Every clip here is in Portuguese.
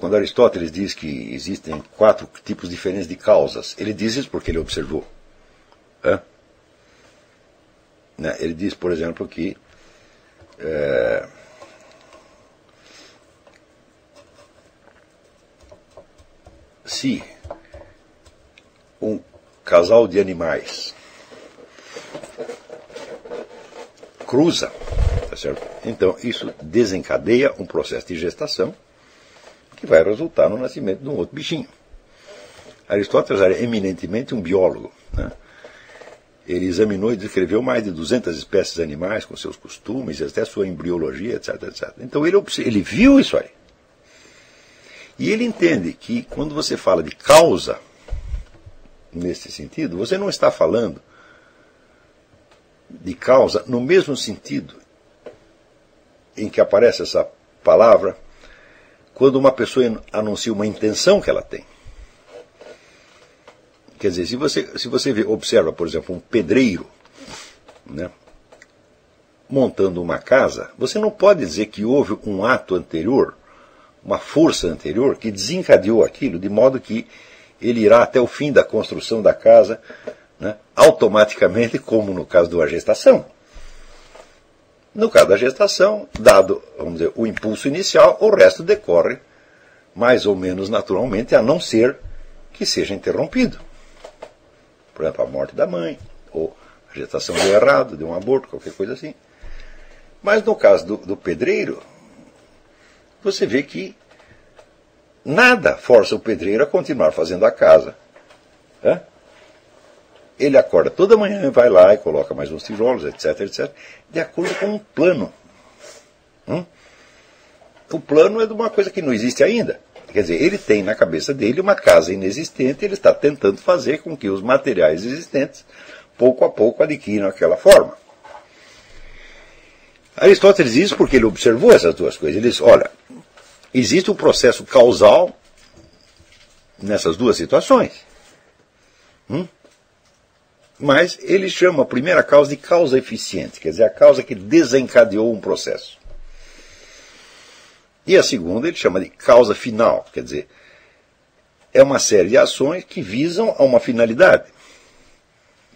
quando Aristóteles diz que existem quatro tipos diferentes de causas, ele diz isso porque ele observou. É? Ele diz, por exemplo, que é, se um casal de animais cruza, tá certo? então isso desencadeia um processo de gestação que vai resultar no nascimento de um outro bichinho. Aristóteles era eminentemente um biólogo. Né? Ele examinou e descreveu mais de 200 espécies animais com seus costumes, até sua embriologia, etc, etc. Então ele, ele viu isso aí. E ele entende que quando você fala de causa, nesse sentido, você não está falando de causa no mesmo sentido em que aparece essa palavra quando uma pessoa anuncia uma intenção que ela tem. Quer dizer, se você, se você vê, observa, por exemplo, um pedreiro né, montando uma casa, você não pode dizer que houve um ato anterior, uma força anterior, que desencadeou aquilo, de modo que ele irá até o fim da construção da casa né, automaticamente, como no caso da gestação. No caso da gestação, dado vamos dizer, o impulso inicial, o resto decorre mais ou menos naturalmente, a não ser que seja interrompido. Por exemplo, a morte da mãe, ou a gestação deu errado, deu um aborto, qualquer coisa assim. Mas no caso do, do pedreiro, você vê que nada força o pedreiro a continuar fazendo a casa. É? Ele acorda toda manhã e vai lá e coloca mais uns tijolos, etc, etc, de acordo com um plano. Hum? O plano é de uma coisa que não existe ainda. Quer dizer, ele tem na cabeça dele uma casa inexistente, ele está tentando fazer com que os materiais existentes, pouco a pouco, adquiram aquela forma. Aristóteles diz isso porque ele observou essas duas coisas. Ele diz: olha, existe um processo causal nessas duas situações. Hum? Mas ele chama a primeira causa de causa eficiente, quer dizer, a causa que desencadeou um processo. E a segunda ele chama de causa final, quer dizer, é uma série de ações que visam a uma finalidade.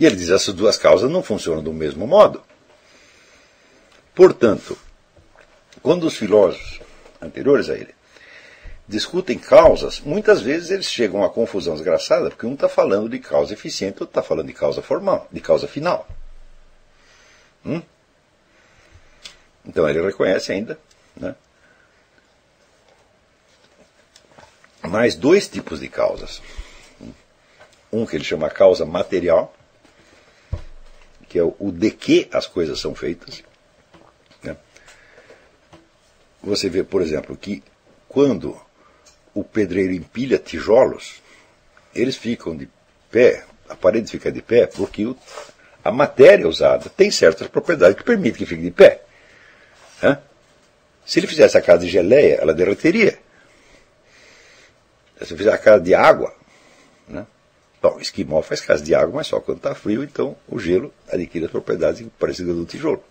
E ele diz essas duas causas não funcionam do mesmo modo. Portanto, quando os filósofos anteriores a ele discutem causas, muitas vezes eles chegam a confusão desgraçada, porque um está falando de causa eficiente, outro está falando de causa formal, de causa final. Hum? Então ele reconhece ainda né, mais dois tipos de causas. Um que ele chama causa material, que é o de que as coisas são feitas. Né? Você vê, por exemplo, que quando o pedreiro empilha tijolos, eles ficam de pé, a parede fica de pé, porque o, a matéria usada tem certas propriedades que permitem que fique de pé. Hã? Se ele fizesse a casa de geleia, ela derreteria. Se ele fizer a casa de água, né? Bom, esquimó faz casa de água, mas só quando está frio, então o gelo adquire as propriedades parecidas do tijolo.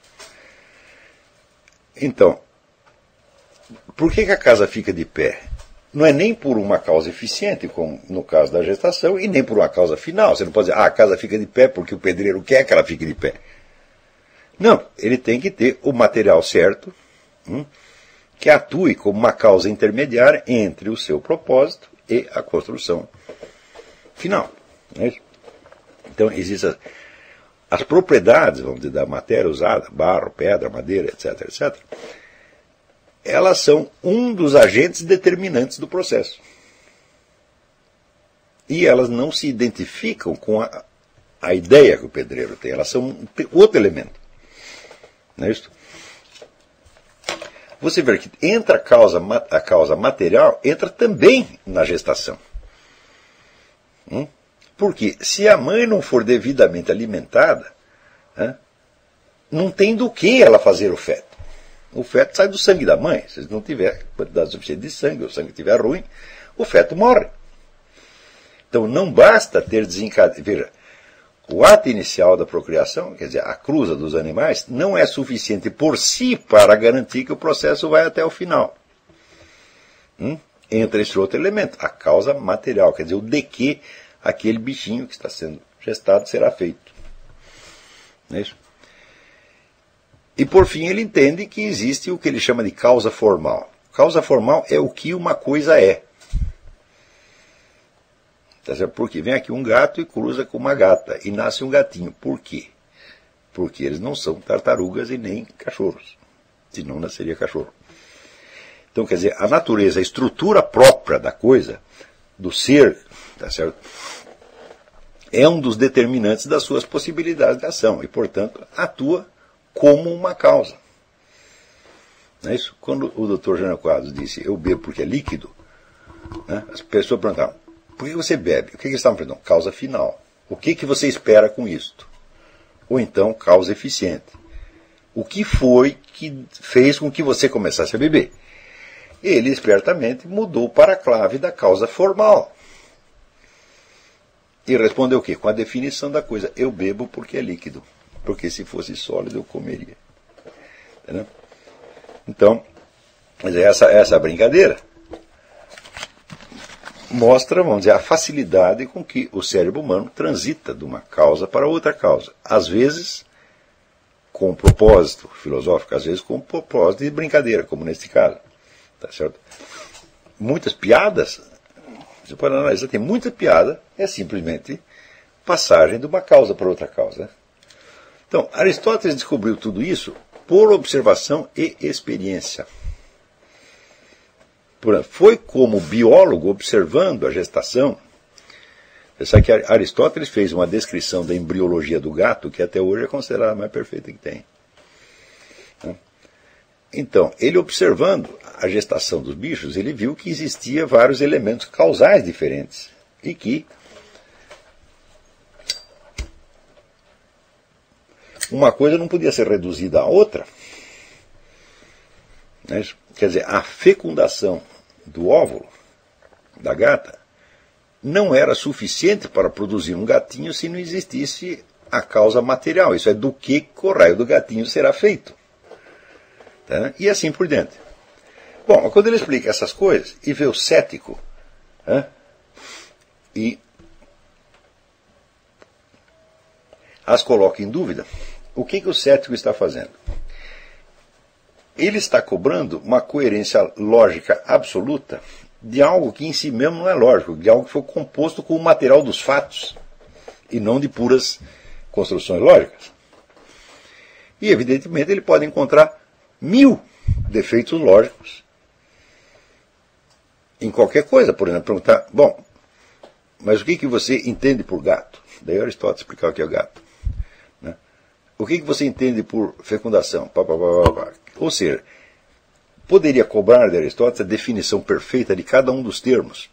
Então, por que, que a casa fica de pé? Não é nem por uma causa eficiente, como no caso da gestação, e nem por uma causa final. Você não pode dizer, ah, a casa fica de pé porque o pedreiro quer que ela fique de pé. Não, ele tem que ter o material certo, hum, que atue como uma causa intermediária entre o seu propósito e a construção final. É então, existem as, as propriedades, vamos dizer, da matéria usada, barro, pedra, madeira, etc., etc., elas são um dos agentes determinantes do processo. E elas não se identificam com a, a ideia que o pedreiro tem, elas são outro elemento. Não é isso? Você vê que entra a causa, a causa material, entra também na gestação. Hum? Porque se a mãe não for devidamente alimentada, não tem do que ela fazer o feto. O feto sai do sangue da mãe. Se não tiver quantidade suficiente de sangue, o sangue estiver ruim, o feto morre. Então não basta ter desencadeado. Veja, o ato inicial da procriação, quer dizer, a cruza dos animais, não é suficiente por si para garantir que o processo vai até o final. Hum? entra esse outro elemento, a causa material, quer dizer, o de que aquele bichinho que está sendo gestado será feito. Não é isso? E por fim ele entende que existe o que ele chama de causa formal. Causa formal é o que uma coisa é. Tá? Porque vem aqui um gato e cruza com uma gata e nasce um gatinho. Por quê? Porque eles não são tartarugas e nem cachorros. Senão nasceria cachorro. Então, quer dizer, a natureza, a estrutura própria da coisa, do ser, tá certo? É um dos determinantes das suas possibilidades de ação e, portanto, atua como uma causa. É isso? Quando o Dr. Jânio Quadros disse eu bebo porque é líquido, né, as pessoas perguntaram, por que você bebe? O que, que eles estavam perguntando? Causa final. O que, que você espera com isto? Ou então, causa eficiente. O que foi que fez com que você começasse a beber? Ele espertamente mudou para a clave da causa formal. E respondeu o quê? Com a definição da coisa. Eu bebo porque é líquido porque se fosse sólido eu comeria. Entendeu? Então, essa, essa brincadeira mostra, vamos dizer, a facilidade com que o cérebro humano transita de uma causa para outra causa. Às vezes com um propósito filosófico, às vezes com um propósito de brincadeira, como neste caso. Tá certo? Muitas piadas, você pode analisar, tem muita piada, é simplesmente passagem de uma causa para outra causa. Então, Aristóteles descobriu tudo isso por observação e experiência. Foi como biólogo observando a gestação. Você que Aristóteles fez uma descrição da embriologia do gato que até hoje é considerada a mais perfeita que tem. Né? Então, ele observando a gestação dos bichos, ele viu que existia vários elementos causais diferentes e que uma coisa não podia ser reduzida à outra. Né? Quer dizer, a fecundação do óvulo da gata não era suficiente para produzir um gatinho se não existisse a causa material. Isso é do que o raio do gatinho será feito. Tá? E assim por diante. Bom, quando ele explica essas coisas e vê o cético né? e as coloca em dúvida, o que, que o cético está fazendo? Ele está cobrando uma coerência lógica absoluta de algo que em si mesmo não é lógico, de algo que foi composto com o material dos fatos e não de puras construções lógicas. E, evidentemente, ele pode encontrar mil defeitos lógicos em qualquer coisa. Por exemplo, perguntar: bom, mas o que, que você entende por gato? Daí Aristóteles explicar o que é gato. O que, que você entende por fecundação? Pá, pá, pá, Ou seja, poderia cobrar de Aristóteles a definição perfeita de cada um dos termos.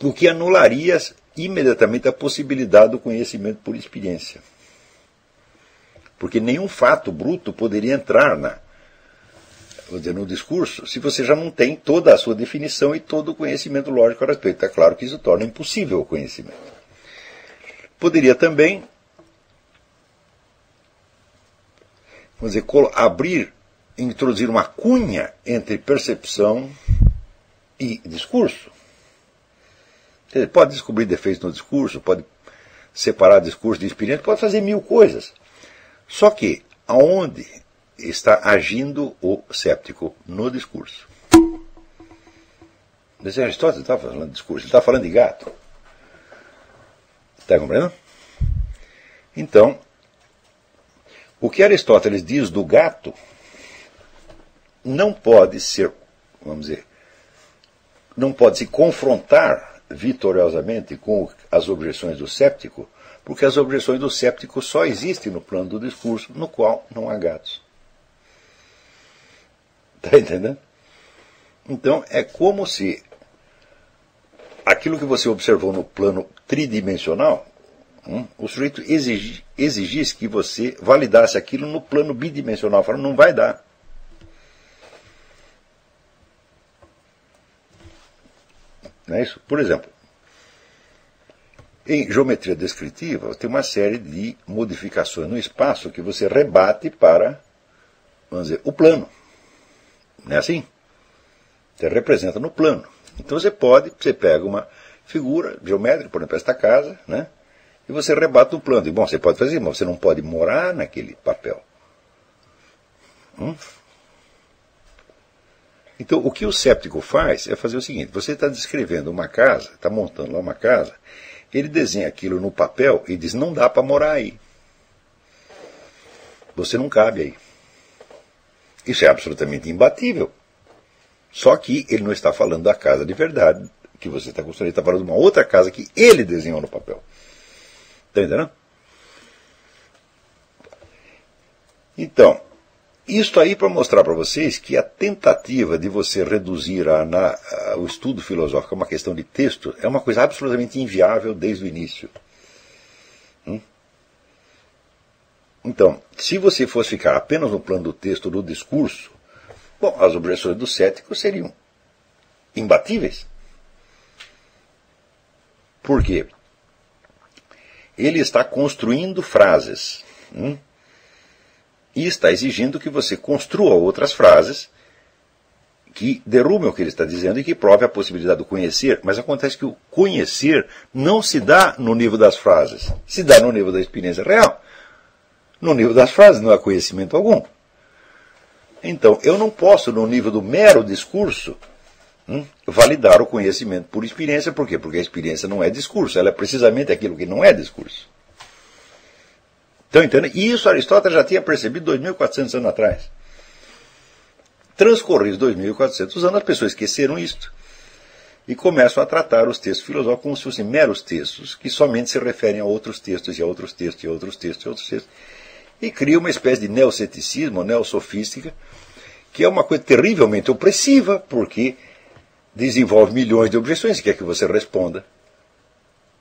O que anularia imediatamente a possibilidade do conhecimento por experiência. Porque nenhum fato bruto poderia entrar na, dizer, no discurso se você já não tem toda a sua definição e todo o conhecimento lógico a respeito. É claro que isso torna impossível o conhecimento. Poderia também, vamos dizer, abrir, introduzir uma cunha entre percepção e discurso. Ele pode descobrir defeitos no discurso, pode separar discurso de experiência, pode fazer mil coisas. Só que aonde está agindo o séptico? No discurso. Mas Aristóteles está falando de discurso, ele está falando de gato. Está compreendendo? Então, o que Aristóteles diz do gato não pode ser, vamos dizer, não pode se confrontar vitoriosamente com as objeções do séptico, porque as objeções do séptico só existem no plano do discurso, no qual não há gatos. Está entendendo? Então, é como se aquilo que você observou no plano tridimensional, hum, o sujeito exigi, exigisse que você validasse aquilo no plano bidimensional. Falando, não vai dar. Não é isso? Por exemplo, em geometria descritiva, tem uma série de modificações no espaço que você rebate para, vamos dizer, o plano. Não é assim? Você representa no plano. Então você pode, você pega uma figura geométrica, por exemplo, esta casa, né? E você rebate o plano. E, bom, você pode fazer, mas você não pode morar naquele papel. Hum? Então, o que o séptico faz é fazer o seguinte: você está descrevendo uma casa, está montando lá uma casa, ele desenha aquilo no papel e diz: não dá para morar aí. Você não cabe aí. Isso é absolutamente imbatível. Só que ele não está falando da casa de verdade que você está construindo, ele está falando de uma outra casa que ele desenhou no papel. Está entendendo? Então, isto aí para mostrar para vocês que a tentativa de você reduzir a, na, a, o estudo filosófico a uma questão de texto é uma coisa absolutamente inviável desde o início. Hum? Então, se você fosse ficar apenas no plano do texto, do discurso, bom, as objeções do cético seriam imbatíveis. Por quê? Ele está construindo frases hum? e está exigindo que você construa outras frases que derrubem o que ele está dizendo e que prove a possibilidade do conhecer, mas acontece que o conhecer não se dá no nível das frases, se dá no nível da experiência real. No nível das frases não há conhecimento algum. Então, eu não posso, no nível do mero discurso, hum, validar o conhecimento por experiência. Por quê? Porque a experiência não é discurso, ela é precisamente aquilo que não é discurso. Então, entende? E isso Aristóteles já tinha percebido 2.400 anos atrás. Transcorridos 2.400 anos, as pessoas esqueceram isto e começam a tratar os textos filosóficos como se fossem meros textos, que somente se referem a outros textos, e a outros textos, e a outros textos, e a outros textos e cria uma espécie de neoceticismo, neosofística, que é uma coisa terrivelmente opressiva, porque desenvolve milhões de objeções, quer que você responda.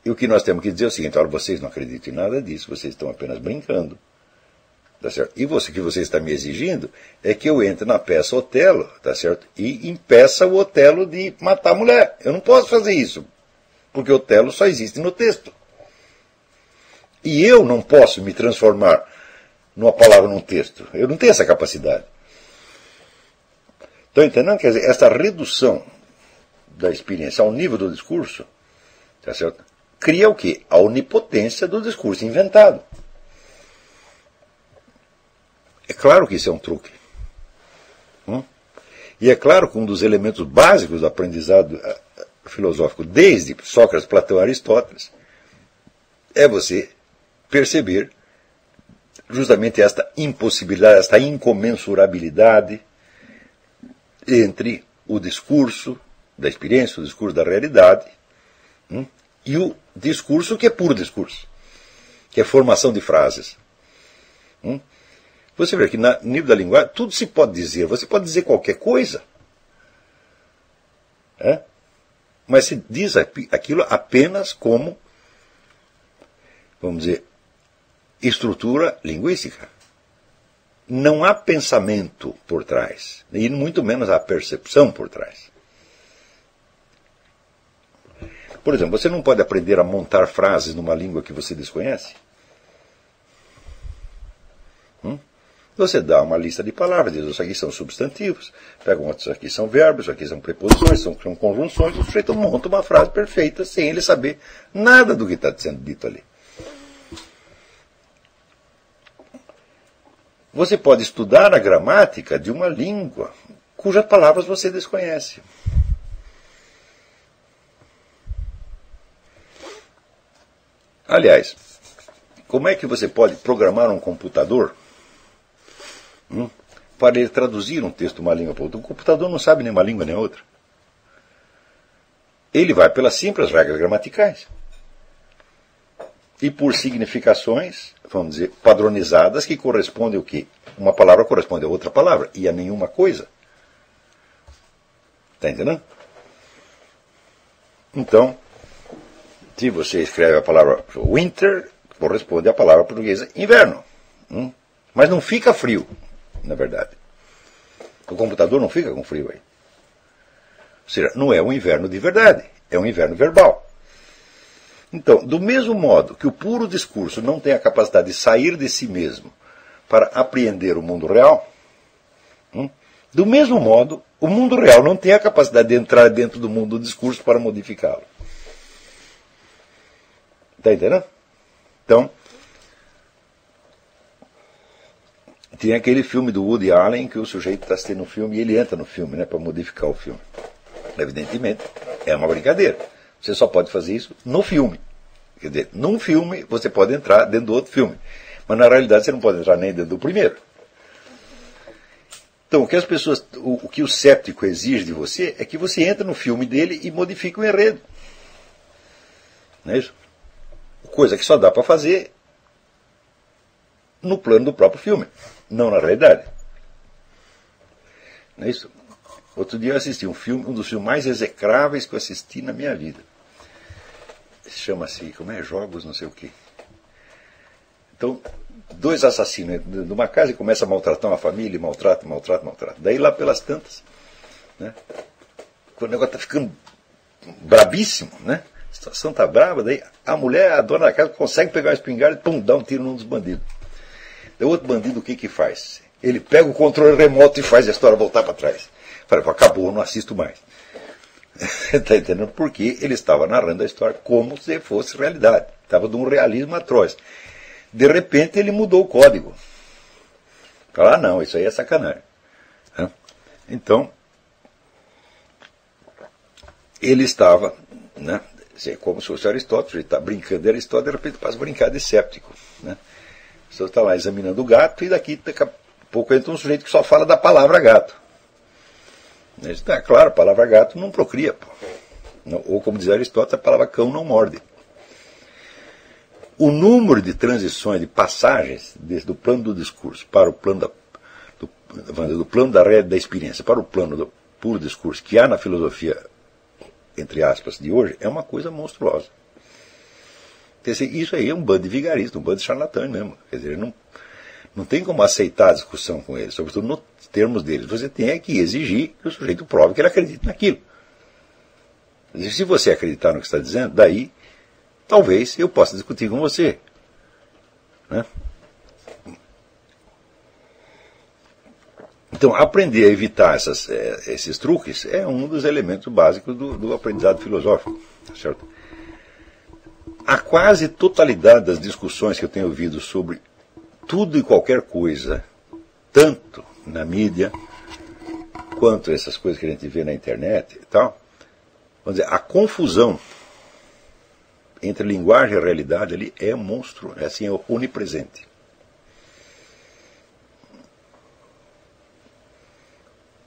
E o que nós temos que dizer é o seguinte: olha, vocês não acreditam em nada disso, vocês estão apenas brincando. Tá certo? E você que você está me exigindo é que eu entre na peça Otelo, tá certo? E impeça o Otelo de matar a mulher. Eu não posso fazer isso, porque Otelo só existe no texto. E eu não posso me transformar numa palavra, num texto. Eu não tenho essa capacidade. Estão entendendo? Quer dizer, essa redução da experiência ao nível do discurso tá certo? cria o quê? A onipotência do discurso inventado. É claro que isso é um truque. Hum? E é claro que um dos elementos básicos do aprendizado eh, filosófico, desde Sócrates, Platão Aristóteles, é você perceber justamente esta impossibilidade, esta incomensurabilidade entre o discurso da experiência, o discurso da realidade, hum, e o discurso que é puro discurso, que é formação de frases. Hum. Você vê que no nível da linguagem tudo se pode dizer, você pode dizer qualquer coisa. É? Mas se diz aquilo apenas como, vamos dizer, estrutura linguística. Não há pensamento por trás, e muito menos há percepção por trás. Por exemplo, você não pode aprender a montar frases numa língua que você desconhece. Hum? Você dá uma lista de palavras, diz, isso aqui são substantivos, pega outros aqui são verbos, isso aqui são preposições, são, são conjunções, o sujeito monta uma frase perfeita sem ele saber nada do que está sendo dito ali. Você pode estudar a gramática de uma língua cujas palavras você desconhece. Aliás, como é que você pode programar um computador hum, para ele traduzir um texto de uma língua para outra? O computador não sabe nem uma língua nem outra. Ele vai pelas simples regras gramaticais e por significações, vamos dizer, padronizadas que correspondem o quê? Uma palavra corresponde a outra palavra e a nenhuma coisa. Está entendendo? Então, se você escreve a palavra winter, corresponde à palavra portuguesa inverno. Hum? Mas não fica frio, na verdade. O computador não fica com frio aí. Ou seja, não é um inverno de verdade, é um inverno verbal. Então, do mesmo modo que o puro discurso não tem a capacidade de sair de si mesmo para apreender o mundo real, hum, Do mesmo modo, o mundo real não tem a capacidade de entrar dentro do mundo do discurso para modificá-lo. Está entendendo? Então, tem aquele filme do Woody Allen que o sujeito está assistindo um filme e ele entra no filme né, para modificar o filme. Evidentemente, é uma brincadeira. Você só pode fazer isso no filme. Quer dizer, num filme você pode entrar dentro do outro filme. Mas na realidade você não pode entrar nem dentro do primeiro. Então, o que as pessoas, o, o, que o séptico exige de você é que você entre no filme dele e modifique o enredo. Não é isso? Coisa que só dá para fazer no plano do próprio filme, não na realidade. Não é isso? Outro dia eu assisti um filme, um dos filmes mais execráveis que eu assisti na minha vida. Chama-se, como é? Jogos, não sei o quê. Então, dois assassinos de uma casa e começa a maltratar uma família, maltrata, maltrata, maltrata. Daí lá pelas tantas, né? Quando o negócio está ficando brabíssimo, né? A situação está brava, daí a mulher, a dona da casa, consegue pegar uma espingarda e pum, dá um tiro num dos bandidos. Daí o outro bandido o que que faz? Ele pega o controle remoto e faz a história voltar para trás. Falei, acabou, não assisto mais. Está entendendo? Porque ele estava narrando a história como se fosse realidade. Estava de um realismo atroz. De repente ele mudou o código. Falar, ah, não, isso aí é sacanagem. Então, ele estava, né, como se fosse Aristóteles, ele está brincando de Aristóteles, de repente passa a brincar de séptico. Né? Você está lá examinando o gato e daqui, daqui a pouco entra um sujeito que só fala da palavra gato. É claro, a palavra gato não procria. Pô. Ou como diz Aristóteles, a palavra cão não morde o número de transições, de passagens desde o plano do discurso para o plano da, do, do plano da, da experiência para o plano do puro discurso que há na filosofia, entre aspas, de hoje, é uma coisa monstruosa. Dizer, isso aí é um bando de vigaristas, um bando de charlatães mesmo. Quer dizer, não, não tem como aceitar a discussão com eles, sobretudo nos termos deles. Você tem é que exigir que o sujeito prove que ele acredita naquilo. Se você acreditar no que está dizendo, daí talvez eu possa discutir com você. Né? Então, aprender a evitar essas, é, esses truques é um dos elementos básicos do, do aprendizado filosófico. Certo? A quase totalidade das discussões que eu tenho ouvido sobre tudo e qualquer coisa, tanto na mídia quanto essas coisas que a gente vê na internet e tal, vamos dizer, a confusão entre linguagem e realidade ali é monstro, é assim, é onipresente.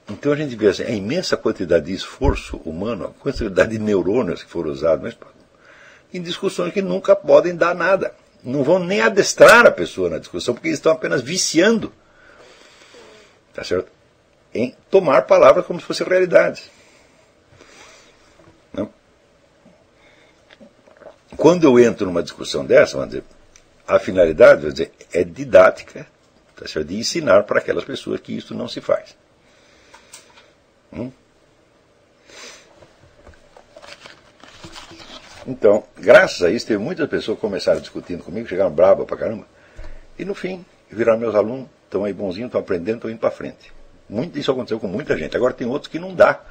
Então a gente vê assim, a imensa quantidade de esforço humano, a quantidade de neurônios que foram usados, mas em discussões que nunca podem dar nada. Não vão nem adestrar a pessoa na discussão, porque eles estão apenas viciando tá certo? em tomar palavras como se fossem realidades. Quando eu entro numa discussão dessa, dizer, a finalidade dizer, é didática, tá certo? de ensinar para aquelas pessoas que isso não se faz. Hum? Então, graças a isso, teve muitas pessoas que começaram discutindo comigo, chegaram bravas pra caramba, e no fim, viraram meus alunos, estão aí bonzinhos, estão aprendendo, estão indo para frente. Muito, isso aconteceu com muita gente. Agora tem outros que não dá.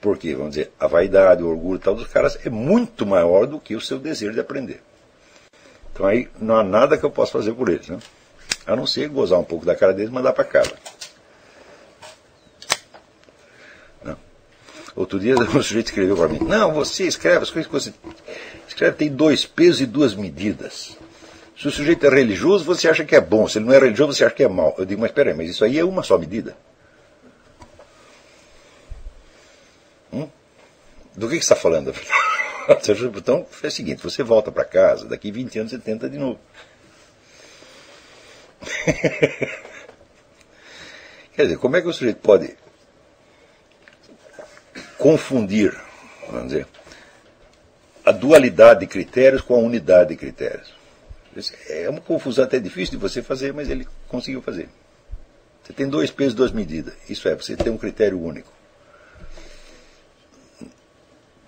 Porque, vamos dizer, a vaidade, o orgulho tal dos caras é muito maior do que o seu desejo de aprender. Então aí não há nada que eu possa fazer por eles, né? A não ser gozar um pouco da cara deles e mandar para casa. Não. Outro dia um sujeito escreveu para mim, não, você escreve as coisas que você escreve tem dois pesos e duas medidas. Se o sujeito é religioso, você acha que é bom. Se ele não é religioso, você acha que é mal. Eu digo, mas peraí, mas isso aí é uma só medida. Do que, que você está falando? então, é o seguinte: você volta para casa, daqui 20 anos você tenta de novo. Quer dizer, como é que o sujeito pode confundir, vamos dizer, a dualidade de critérios com a unidade de critérios? É uma confusão até difícil de você fazer, mas ele conseguiu fazer. Você tem dois pesos, duas medidas. Isso é, você tem um critério único.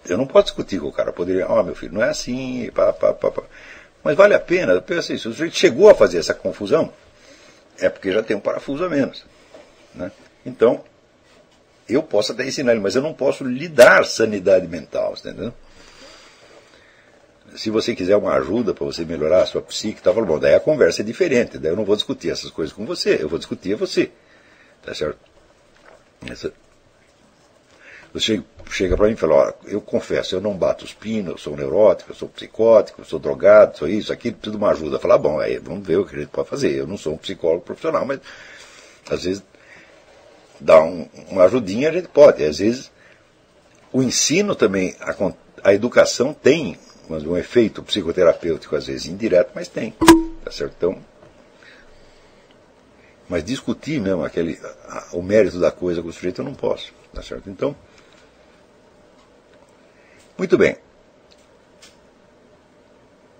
Eu não posso discutir com o cara. poderia, ó, oh, meu filho, não é assim, pá, pá, pá, pá. Mas vale a pena, pensa isso. Se o sujeito chegou a fazer essa confusão, é porque já tem um parafuso a menos. Né? Então, eu posso até ensinar ele, mas eu não posso lhe dar sanidade mental, entendeu? Se você quiser uma ajuda para você melhorar a sua psique, tá bom, daí a conversa é diferente, daí eu não vou discutir essas coisas com você, eu vou discutir você. Tá certo? Essa, você chega para mim e fala, olha, eu confesso, eu não bato os pinos, eu sou neurótico, eu sou psicótico, eu sou drogado, sou isso, aquilo, tudo uma ajuda. Falar, bom, aí vamos ver o que a gente pode fazer. Eu não sou um psicólogo profissional, mas às vezes dar um, uma ajudinha, a gente pode. Às vezes, o ensino também, a, a educação tem um efeito psicoterapêutico, às vezes indireto, mas tem. Tá certo? Então, mas discutir mesmo aquele, a, o mérito da coisa com o sujeito eu não posso. Tá certo? Então, muito bem.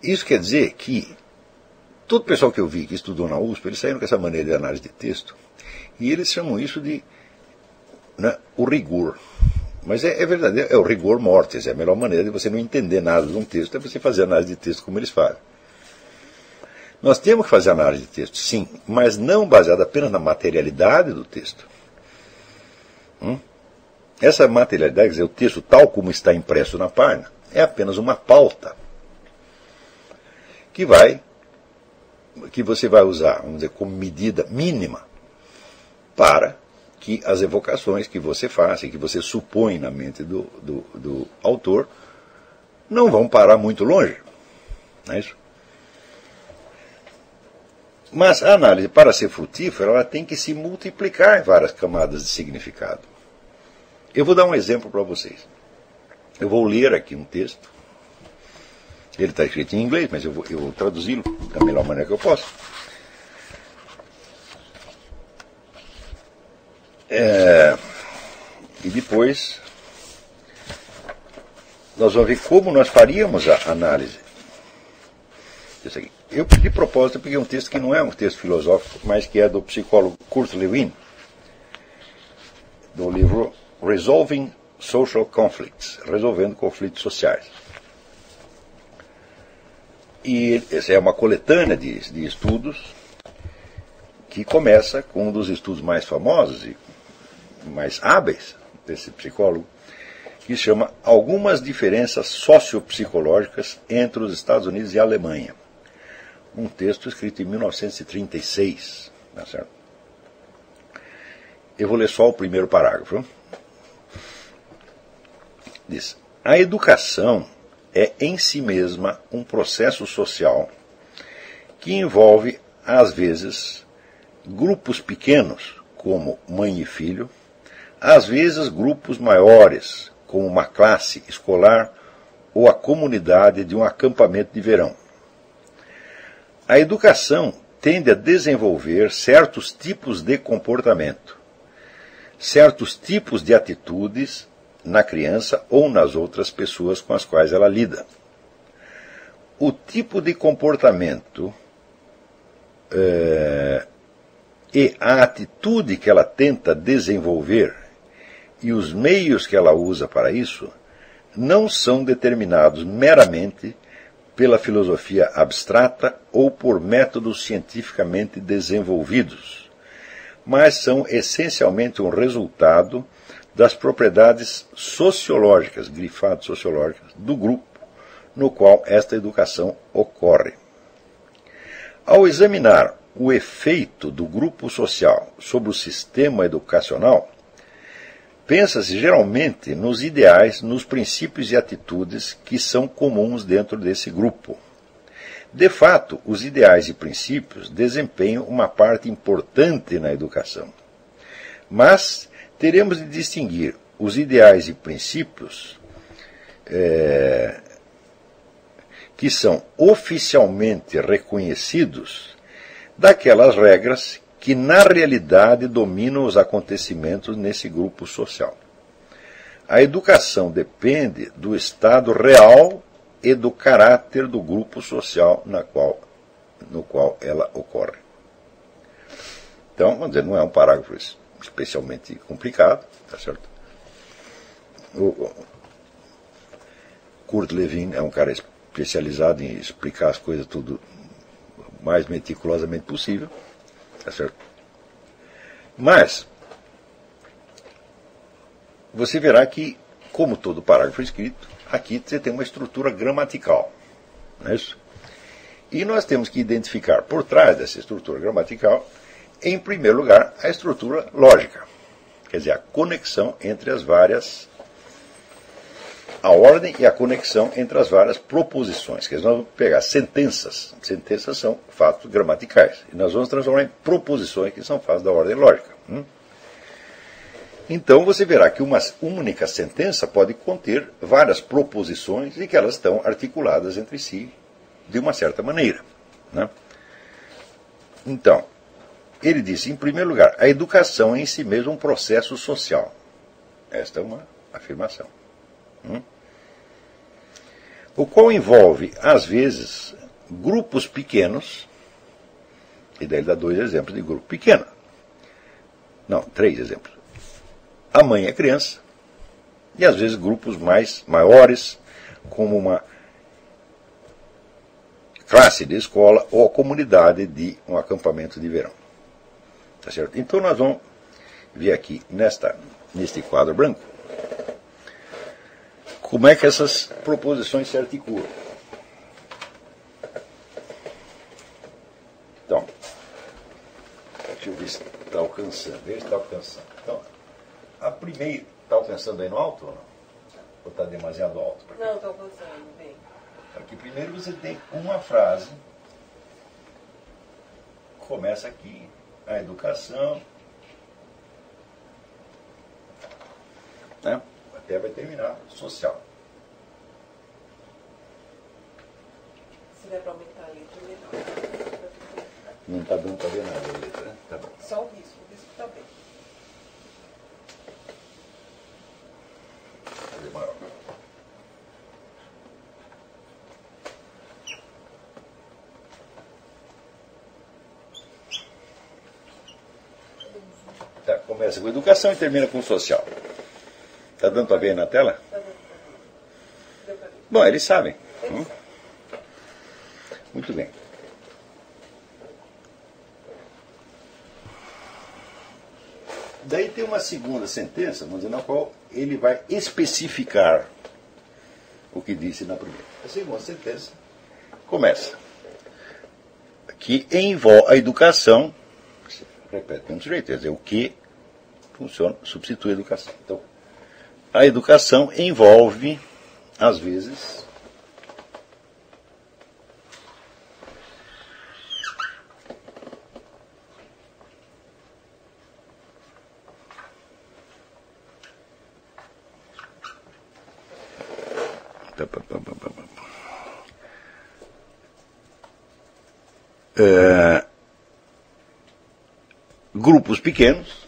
Isso quer dizer que todo o pessoal que eu vi que estudou na USP, eles saíram com essa maneira de análise de texto, e eles chamam isso de né, o rigor. Mas é, é verdadeiro, é o rigor mortis, é a melhor maneira de você não entender nada de um texto, é você fazer análise de texto como eles fazem. Nós temos que fazer análise de texto, sim, mas não baseada apenas na materialidade do texto. Hum? Essa materialidade, quer dizer, o texto tal como está impresso na página, é apenas uma pauta que vai que você vai usar, vamos dizer, como medida mínima para que as evocações que você faz e que você supõe na mente do, do, do autor não vão parar muito longe. Não é isso? Mas a análise, para ser frutífera, ela tem que se multiplicar em várias camadas de significado. Eu vou dar um exemplo para vocês. Eu vou ler aqui um texto. Ele está escrito em inglês, mas eu vou, eu vou traduzi-lo da melhor maneira que eu posso. É, e depois nós vamos ver como nós faríamos a análise. Aqui. Eu, de propósito, peguei um texto que não é um texto filosófico, mas que é do psicólogo Kurt Lewin, do livro Resolving Social Conflicts, Resolvendo Conflitos Sociais. E essa é uma coletânea de, de estudos que começa com um dos estudos mais famosos e mais hábeis desse psicólogo, que chama Algumas Diferenças Sociopsicológicas entre os Estados Unidos e a Alemanha. Um texto escrito em 1936. Tá certo? Eu vou ler só o primeiro parágrafo. Diz: A educação é em si mesma um processo social que envolve, às vezes, grupos pequenos, como mãe e filho, às vezes grupos maiores, como uma classe escolar ou a comunidade de um acampamento de verão. A educação tende a desenvolver certos tipos de comportamento, certos tipos de atitudes na criança ou nas outras pessoas com as quais ela lida. O tipo de comportamento é, e a atitude que ela tenta desenvolver e os meios que ela usa para isso não são determinados meramente pela filosofia abstrata ou por métodos cientificamente desenvolvidos, mas são essencialmente um resultado das propriedades sociológicas, grifadas sociológicas, do grupo no qual esta educação ocorre. Ao examinar o efeito do grupo social sobre o sistema educacional, Pensa-se geralmente nos ideais, nos princípios e atitudes que são comuns dentro desse grupo. De fato, os ideais e princípios desempenham uma parte importante na educação. Mas teremos de distinguir os ideais e princípios é, que são oficialmente reconhecidos daquelas regras que na realidade dominam os acontecimentos nesse grupo social. A educação depende do estado real e do caráter do grupo social na qual, no qual ela ocorre. Então, vamos dizer, não é um parágrafo especialmente complicado, tá certo? O Kurt Lewin é um cara especializado em explicar as coisas tudo mais meticulosamente possível. Tá certo? Mas, você verá que, como todo parágrafo escrito, aqui você tem uma estrutura gramatical. Não é isso? E nós temos que identificar por trás dessa estrutura gramatical, em primeiro lugar, a estrutura lógica. Quer dizer, a conexão entre as várias. A ordem e a conexão entre as várias proposições. Quer dizer, nós vamos pegar sentenças. Sentenças são fatos gramaticais. E nós vamos transformar em proposições, que são fatos da ordem lógica. Hum? Então você verá que uma única sentença pode conter várias proposições e que elas estão articuladas entre si de uma certa maneira. Né? Então, ele disse, em primeiro lugar, a educação é em si mesmo um processo social. Esta é uma afirmação. Hum? O qual envolve, às vezes, grupos pequenos, e daí ele dá dois exemplos de grupo pequeno. Não, três exemplos a mãe a criança, e às vezes grupos mais maiores, como uma classe de escola ou a comunidade de um acampamento de verão. Tá certo? Então nós vamos ver aqui nesta, neste quadro branco como é que essas proposições se articulam. Então, deixa eu ver se está alcançando, ver se está alcançando. Então, a primeira. Está alcançando aí no alto ou não? Ou está demasiado alto? Não, está alcançando, bem. Aqui primeiro você tem uma frase. Começa aqui. A educação. Né? Até vai terminar social. Se der para aumentar a letra, melhor. Não está dando para ver nada a letra, né? Tá bom. Só o risco, o risco está bem. fazer maior. Tá, começa com educação e termina com social. Está dando para ver aí na tela? Bom, eles sabem. Hum? Muito bem. Daí tem uma segunda sentença, vamos dizer, na qual ele vai especificar o que disse na primeira. A segunda sentença começa. Que envolve a educação, repete do mesmo jeito, quer dizer, o que funciona, substitui a educação. Então, a educação envolve, às vezes. É, grupos pequenos.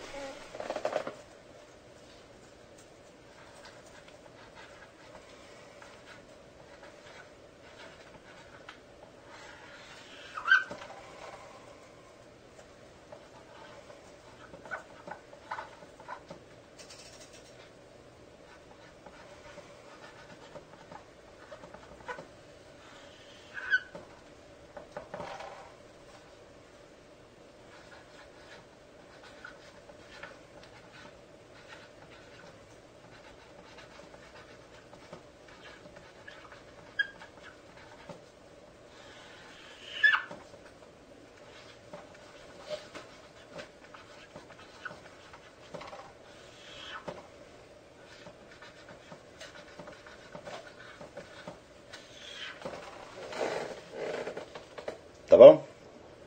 Tá bom?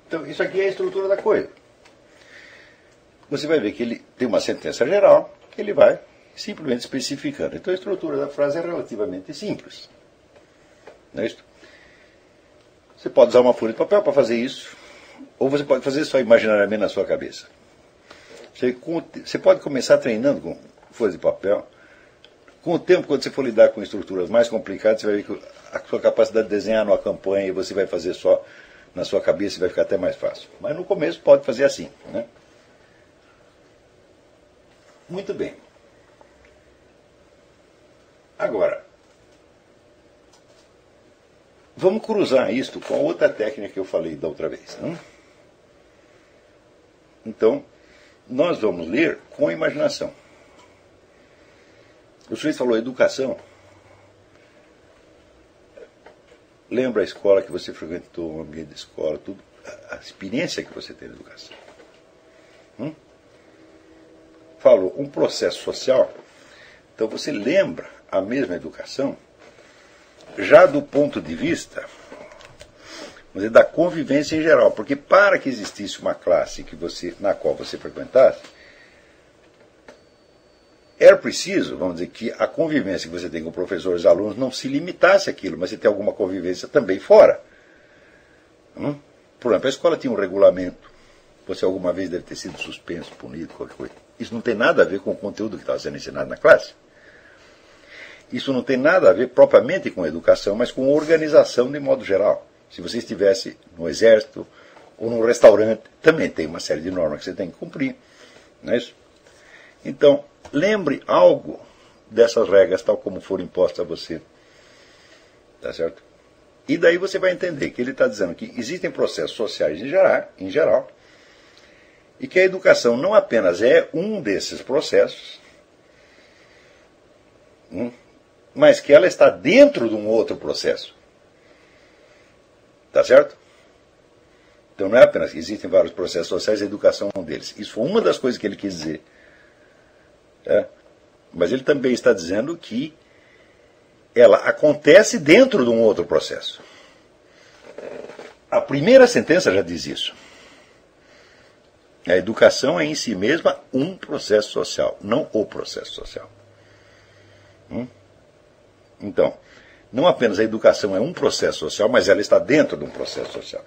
Então, isso aqui é a estrutura da coisa. Você vai ver que ele tem uma sentença geral que ele vai simplesmente especificando. Então, a estrutura da frase é relativamente simples. Não é isso? Você pode usar uma folha de papel para fazer isso, ou você pode fazer só imaginariamente na sua cabeça. Você, pode começar treinando com folha de papel. Com o tempo, quando você for lidar com estruturas mais complicadas, você vai ver que a sua capacidade de desenhar numa campanha e você vai fazer só na sua cabeça e vai ficar até mais fácil. Mas no começo pode fazer assim. Né? Muito bem. Agora, vamos cruzar isto com a outra técnica que eu falei da outra vez. Não? Então, nós vamos ler com a imaginação. O sujeito falou educação. Lembra a escola que você frequentou, o ambiente de escola, tudo, a experiência que você tem de educação. Hum? Falou um processo social. Então você lembra a mesma educação já do ponto de vista dizer, da convivência em geral, porque para que existisse uma classe que você, na qual você frequentasse, era preciso, vamos dizer, que a convivência que você tem com professores e alunos não se limitasse àquilo, mas você tem alguma convivência também fora. Hum? Por exemplo, a escola tinha um regulamento. Você alguma vez deve ter sido suspenso, punido, qualquer coisa. Isso não tem nada a ver com o conteúdo que estava sendo ensinado na classe. Isso não tem nada a ver propriamente com educação, mas com organização de modo geral. Se você estivesse no exército ou num restaurante, também tem uma série de normas que você tem que cumprir. Não é isso? Então, lembre algo dessas regras, tal como foram impostas a você. Tá certo? E daí você vai entender que ele está dizendo que existem processos sociais em geral, em geral, e que a educação não apenas é um desses processos, hum, mas que ela está dentro de um outro processo. Tá certo? Então não é apenas que existem vários processos sociais, a educação é um deles. Isso foi uma das coisas que ele quis dizer. É. Mas ele também está dizendo que ela acontece dentro de um outro processo. A primeira sentença já diz isso. A educação é em si mesma um processo social, não o processo social. Hum? Então, não apenas a educação é um processo social, mas ela está dentro de um processo social.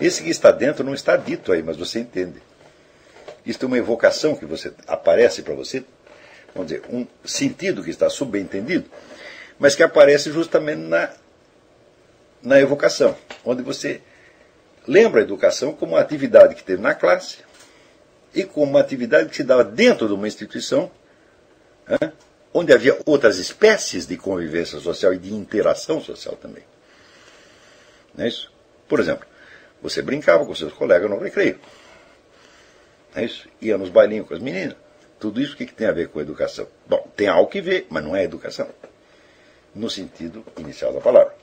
Esse que está dentro não está dito aí, mas você entende. Isto é uma evocação que você aparece para você vamos dizer, um sentido que está subentendido, mas que aparece justamente na, na evocação, onde você lembra a educação como uma atividade que teve na classe e como uma atividade que se dava dentro de uma instituição né, onde havia outras espécies de convivência social e de interação social também. Não é isso? Por exemplo, você brincava com seus colegas no recreio. É isso? Ia nos bailinhos com as meninas. Tudo isso o que, que tem a ver com educação? Bom, tem algo que ver, mas não é educação. No sentido inicial da palavra.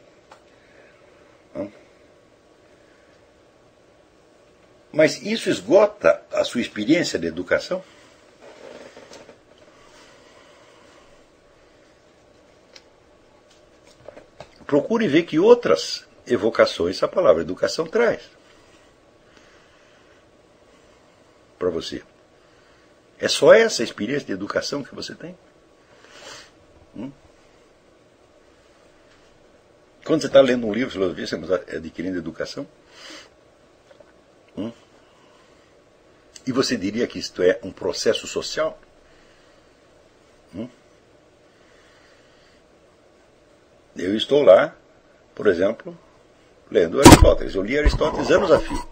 Mas isso esgota a sua experiência de educação? Procure ver que outras evocações a palavra educação traz para você. É só essa experiência de educação que você tem? Hum? Quando você está lendo um livro de filosofia, você está adquirindo educação? Hum? E você diria que isto é um processo social? Hum? Eu estou lá, por exemplo, lendo Aristóteles. Eu li Aristóteles anos a fio.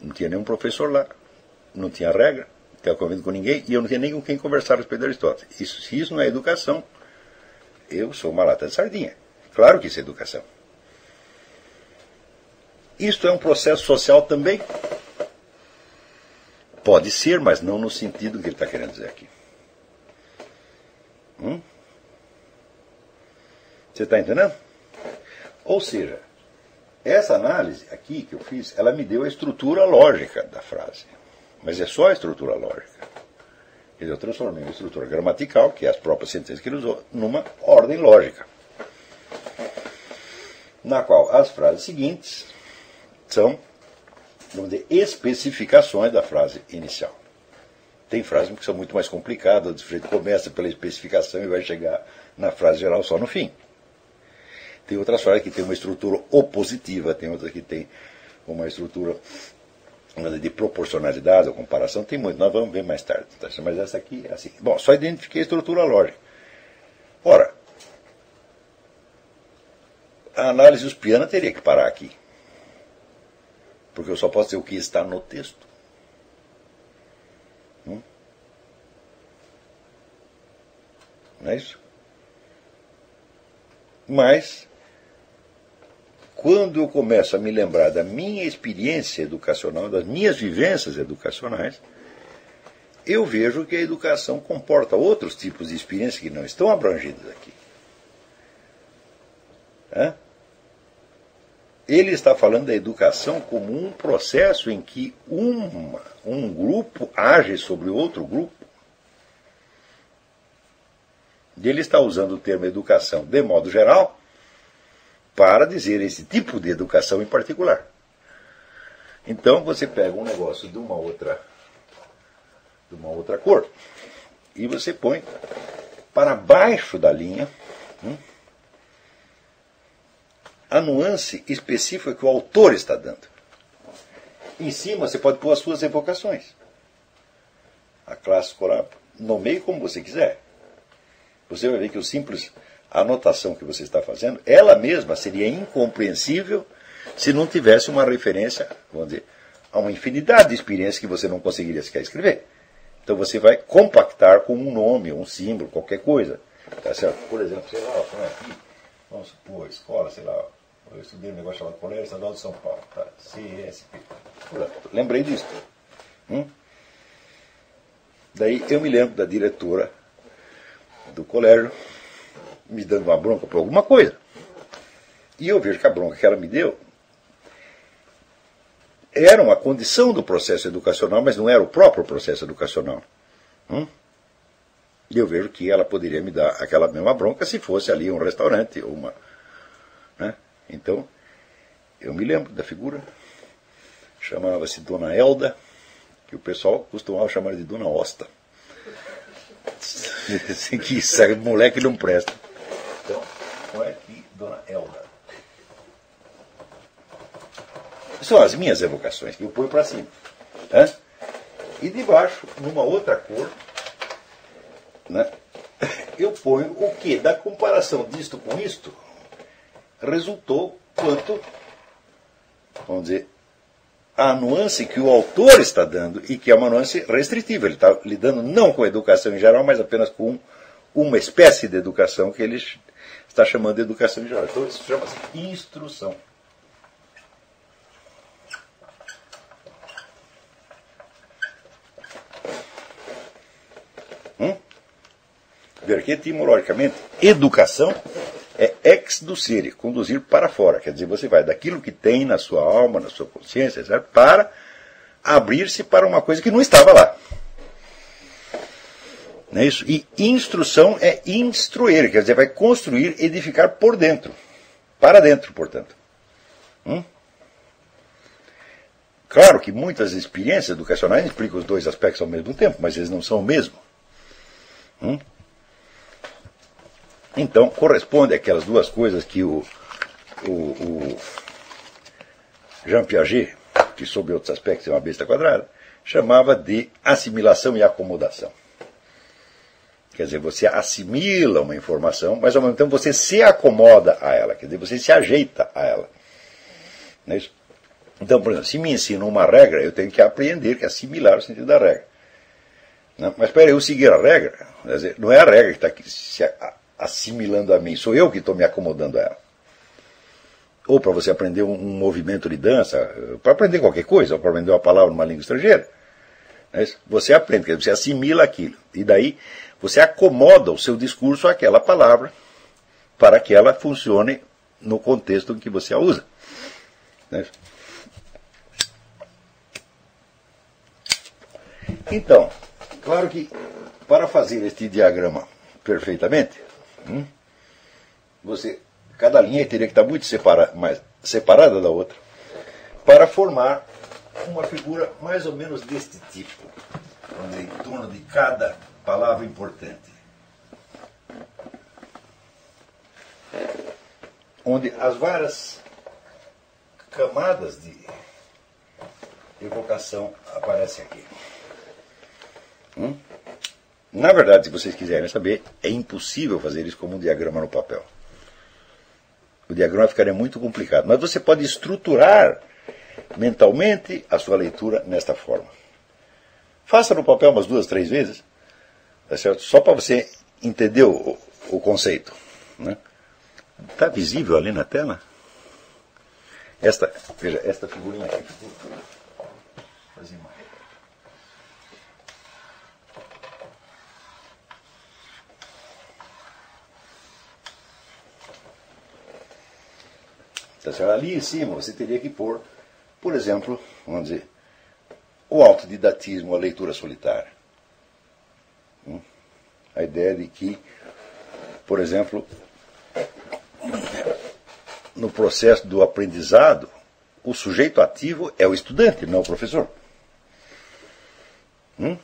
Não tinha nenhum professor lá não tinha regra, não estava convivendo com ninguém, e eu não tinha nem com quem conversar a respeito de Aristóteles. Isso, se isso não é educação, eu sou uma lata de sardinha. Claro que isso é educação. Isto é um processo social também? Pode ser, mas não no sentido que ele está querendo dizer aqui. Hum? Você está entendendo? Ou seja, essa análise aqui que eu fiz, ela me deu a estrutura lógica da frase. Mas é só a estrutura lógica. Eu transformei uma estrutura gramatical, que é as próprias sentenças que ele usou, numa ordem lógica. Na qual as frases seguintes são, vamos dizer, especificações da frase inicial. Tem frases que são muito mais complicadas, o sujeito começa pela especificação e vai chegar na frase geral só no fim. Tem outras frases que têm uma estrutura opositiva, tem outras que têm uma estrutura de proporcionalidade ou comparação tem muito, nós vamos ver mais tarde. Tá? Mas essa aqui é assim. Bom, só identifiquei a estrutura lógica. Ora, a análise uspiana teria que parar aqui. Porque eu só posso dizer o que está no texto. Hum? Não é isso? Mas quando eu começo a me lembrar da minha experiência educacional, das minhas vivências educacionais, eu vejo que a educação comporta outros tipos de experiências que não estão abrangidos aqui. Hã? Ele está falando da educação como um processo em que uma, um grupo age sobre outro grupo. Ele está usando o termo educação de modo geral para dizer esse tipo de educação em particular. Então você pega um negócio de uma outra de uma outra cor e você põe para baixo da linha hum, a nuance específica que o autor está dando. Em cima você pode pôr as suas evocações. A classe escolar, nomeie como você quiser. Você vai ver que o simples anotação que você está fazendo, ela mesma seria incompreensível se não tivesse uma referência, vamos dizer, a uma infinidade de experiências que você não conseguiria sequer escrever. Então você vai compactar com um nome, um símbolo, qualquer coisa. Tá certo? Por exemplo, sei lá, põe aqui, vamos supor, escola, sei lá, eu estudei um negócio chamado Colégio Estadual de São Paulo, tá? CSP. Lembrei disso. Hum? Daí eu me lembro da diretora do colégio me dando uma bronca por alguma coisa. E eu vejo que a bronca que ela me deu era uma condição do processo educacional, mas não era o próprio processo educacional. Hum? E eu vejo que ela poderia me dar aquela mesma bronca se fosse ali um restaurante ou uma. Né? Então, eu me lembro da figura, chamava-se Dona Elda, que o pessoal costumava chamar de Dona Osta. que isso, moleque não presta. Então, olha aqui, Dona Elda. São as minhas evocações que eu ponho para cima. Né? E debaixo, numa outra cor, né, eu ponho o que? Da comparação disto com isto, resultou quanto, vamos dizer, a nuance que o autor está dando e que é uma nuance restritiva. Ele está lidando não com a educação em geral, mas apenas com uma espécie de educação que ele está chamando de educação em geral. Então isso chama-se instrução. Hum? Ver que etimologicamente, educação é ex ducere, conduzir para fora. Quer dizer, você vai daquilo que tem na sua alma, na sua consciência, certo? para abrir-se para uma coisa que não estava lá. Não é isso? E instrução é instruir, quer dizer, vai construir, edificar por dentro. Para dentro, portanto. Hum? Claro que muitas experiências educacionais explicam os dois aspectos ao mesmo tempo, mas eles não são o mesmo. Hum? Então, corresponde àquelas duas coisas que o, o, o Jean Piaget, que sob outros aspectos é uma besta quadrada, chamava de assimilação e acomodação. Quer dizer, você assimila uma informação, mas ao mesmo tempo você se acomoda a ela, quer dizer, você se ajeita a ela. Não é isso? Então, por exemplo, se me ensina uma regra, eu tenho que aprender que assimilar o sentido da regra. Não, mas espera, eu seguir a regra, dizer, não é a regra que está se assimilando a mim, sou eu que estou me acomodando a ela. Ou para você aprender um, um, movimento de dança, para aprender qualquer coisa, ou para aprender uma palavra numa língua estrangeira. É você aprende, você assimila aquilo. E daí você acomoda o seu discurso àquela palavra para que ela funcione no contexto em que você a usa. É então, claro que para fazer este diagrama perfeitamente, Hum? Você, cada linha teria que estar muito separa, mais, separada da outra para formar uma figura mais ou menos deste tipo, onde, em torno de cada palavra importante. Onde as várias camadas de evocação aparecem aqui. Hum? Na verdade, se vocês quiserem saber, é impossível fazer isso como um diagrama no papel. O diagrama ficaria muito complicado. Mas você pode estruturar mentalmente a sua leitura nesta forma. Faça no papel umas duas, três vezes, Tá certo? Só para você entender o, o conceito. Está visível ali na tela? Esta, veja, esta figurinha aqui. Tá ali em cima você teria que pôr, por exemplo, vamos dizer, o autodidatismo, a leitura solitária. Ideia de que, por exemplo, no processo do aprendizado, o sujeito ativo é o estudante, não o professor. Hum?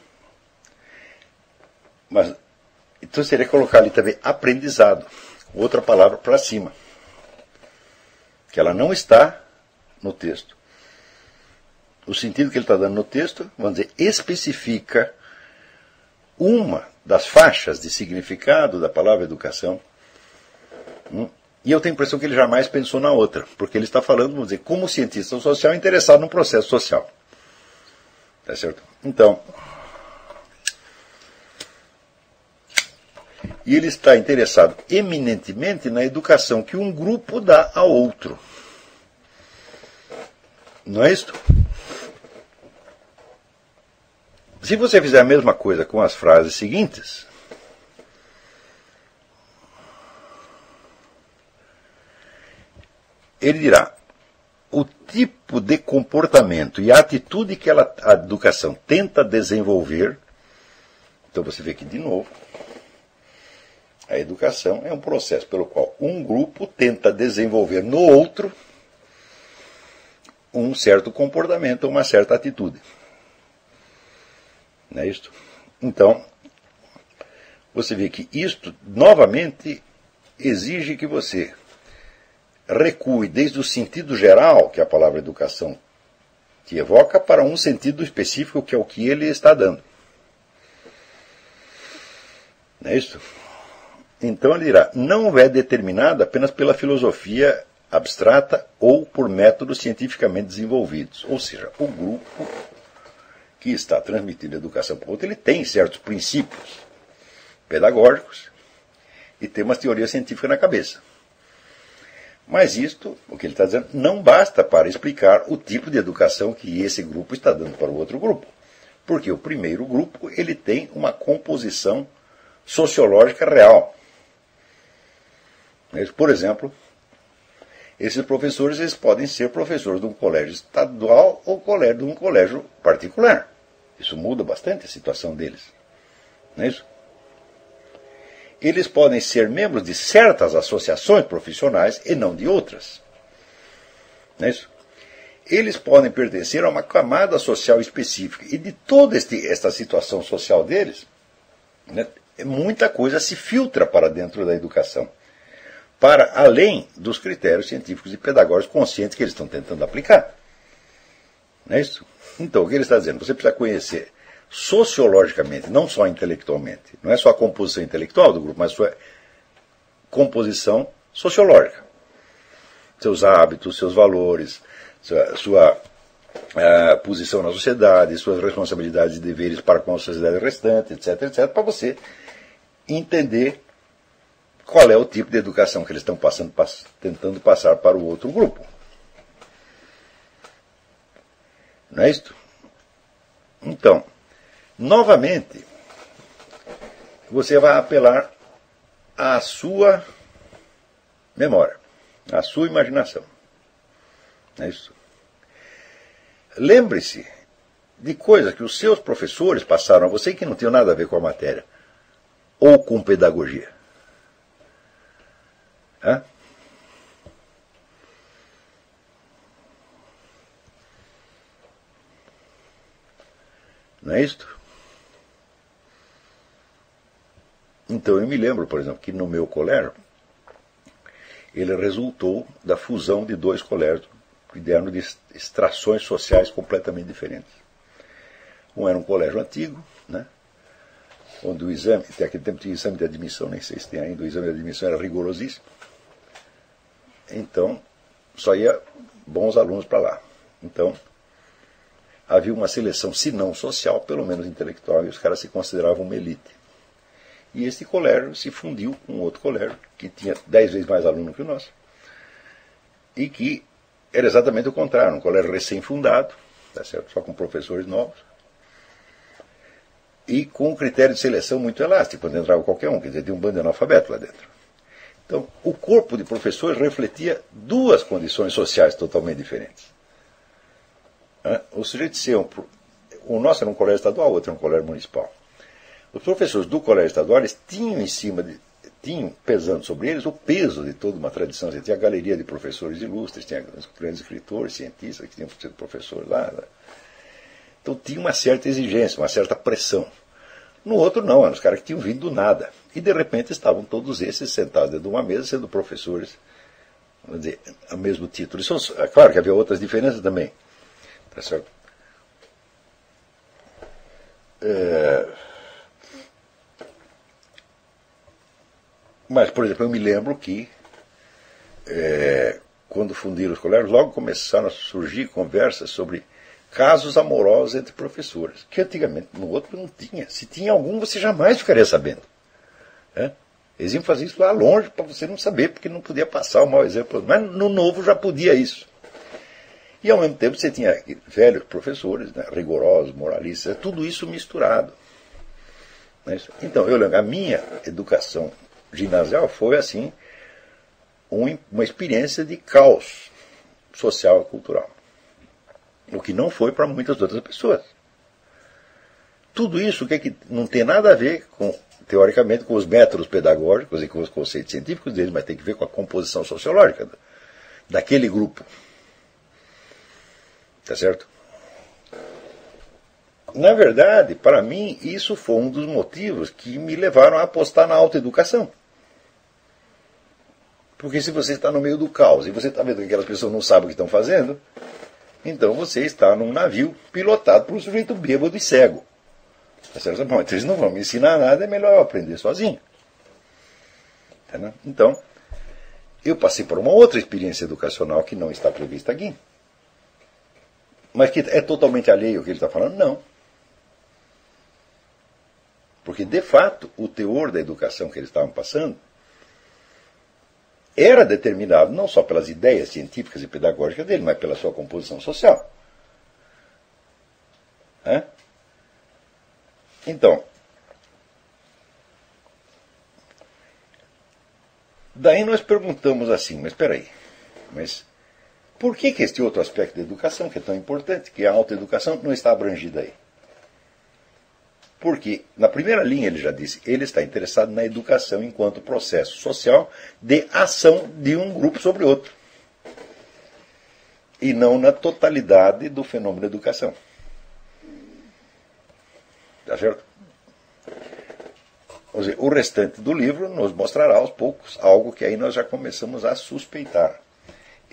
Mas então seria colocar ali também aprendizado, outra palavra para cima, que ela não está no texto. O sentido que ele está dando no texto, vamos dizer, especifica uma das faixas de significado da palavra educação. Hum? E eu tenho a impressão que ele jamais pensou na outra, porque ele está falando, vamos dizer, como cientista social interessado no processo social. Tá certo? Então, e ele está interessado eminentemente na educação que um grupo dá ao outro. Não é isto? Se você fizer a mesma coisa com as frases seguintes, ele dirá: o tipo de comportamento e a atitude que ela, a educação tenta desenvolver. Então você vê aqui de novo a educação é um processo pelo qual um grupo tenta desenvolver no outro um certo comportamento, uma certa atitude. Não é isto? Então, você vê que isto, novamente, exige que você recue desde o sentido geral que a palavra educação te evoca para um sentido específico que é o que ele está dando. Não é isso? Então ele dirá: não é determinada apenas pela filosofia abstrata ou por métodos cientificamente desenvolvidos. Ou seja, o grupo que está transmitindo educação para o outro, ele tem certos princípios pedagógicos e tem uma teoria científica na cabeça. Mas isto, o que ele está dizendo, não basta para explicar o tipo de educação que esse grupo está dando para o outro grupo. Porque o primeiro grupo ele tem uma composição sociológica real. Por exemplo, esses professores eles podem ser professores de um colégio estadual ou de um colégio particular. Isso muda bastante a situação deles. Não é isso? Eles podem ser membros de certas associações profissionais e não de outras. Não é isso? Eles podem pertencer a uma camada social específica. E de toda este, esta situação social deles, né, muita coisa se filtra para dentro da educação para além dos critérios científicos e pedagógicos conscientes que eles estão tentando aplicar. Não é isso? Então, o que ele está dizendo? Você precisa conhecer sociologicamente, não só intelectualmente. Não é só a composição intelectual do grupo, mas sua composição sociológica. Seus hábitos, seus valores, sua, sua uh, posição na sociedade, suas responsabilidades e deveres para com a sociedade restante, etc, etc, para você entender qual é o tipo de educação que eles estão passando, pass tentando passar para o outro grupo. Não é isto? Então, novamente, você vai apelar à sua memória, à sua imaginação. Não é isso? Lembre-se de coisas que os seus professores passaram a você que não tinham nada a ver com a matéria ou com pedagogia. Hã? Não é isto? Então eu me lembro, por exemplo, que no meu colégio ele resultou da fusão de dois colégios que deram de extrações sociais completamente diferentes. Um era um colégio antigo, né? onde o exame, até aquele tempo tinha exame de admissão, nem sei se tem ainda, o exame de admissão era rigorosíssimo. Então, só ia bons alunos para lá. Então, havia uma seleção, se não social, pelo menos intelectual, e os caras se consideravam uma elite. E este colégio se fundiu com outro colégio, que tinha dez vezes mais alunos que o nosso, e que era exatamente o contrário, um colégio recém-fundado, tá certo? só com professores novos, e com um critério de seleção muito elástico, quando entrava qualquer um, quer dizer, tinha um bando de analfabeto lá dentro. Então, o corpo de professores refletia duas condições sociais totalmente diferentes. O sujeito ser um, o nosso era um colégio estadual, o outro era um colégio municipal. Os professores do colégio estadual eles tinham em cima de, tinham pesando sobre eles o peso de toda uma tradição. Você tinha a galeria de professores ilustres, tinha grandes escritores, cientistas que tinham sido professores lá. Né? Então tinha uma certa exigência, uma certa pressão. No outro não, eram os caras que tinham vindo do nada. E de repente estavam todos esses sentados dentro de uma mesa sendo professores, vamos dizer, a mesmo título. Isso, é claro que havia outras diferenças também. Tá certo? É... Mas, por exemplo, eu me lembro que é, quando fundiram os colégios, logo começaram a surgir conversas sobre casos amorosos entre professores, que antigamente no outro não tinha. Se tinha algum, você jamais ficaria sabendo. É? Eles iam fazer isso lá longe para você não saber, porque não podia passar o mau exemplo. Mas no novo já podia isso. E ao mesmo tempo você tinha velhos professores, né, rigorosos, moralistas, tudo isso misturado. É então, eu lembro, a minha educação ginasial foi assim, um, uma experiência de caos social e cultural. O que não foi para muitas outras pessoas. Tudo isso que, é que não tem nada a ver com, teoricamente, com os métodos pedagógicos e com os conceitos científicos deles, mas tem que ver com a composição sociológica daquele grupo. Tá certo? Na verdade, para mim, isso foi um dos motivos que me levaram a apostar na autoeducação. Porque se você está no meio do caos e você está vendo que aquelas pessoas não sabem o que estão fazendo, então você está num navio pilotado por um sujeito bêbado e cego. Tá certo? Bom, então eles não vão me ensinar nada, é melhor eu aprender sozinho. Entendeu? Então, eu passei por uma outra experiência educacional que não está prevista aqui. Mas que é totalmente alheio ao que ele está falando? Não. Porque, de fato, o teor da educação que eles estavam passando era determinado não só pelas ideias científicas e pedagógicas dele, mas pela sua composição social. É? Então, daí nós perguntamos assim, mas espera aí, mas por que, que este outro aspecto da educação, que é tão importante, que é a autoeducação, não está abrangida aí? Porque, na primeira linha, ele já disse, ele está interessado na educação enquanto processo social de ação de um grupo sobre outro. E não na totalidade do fenômeno da educação. Está certo? Dizer, o restante do livro nos mostrará aos poucos algo que aí nós já começamos a suspeitar.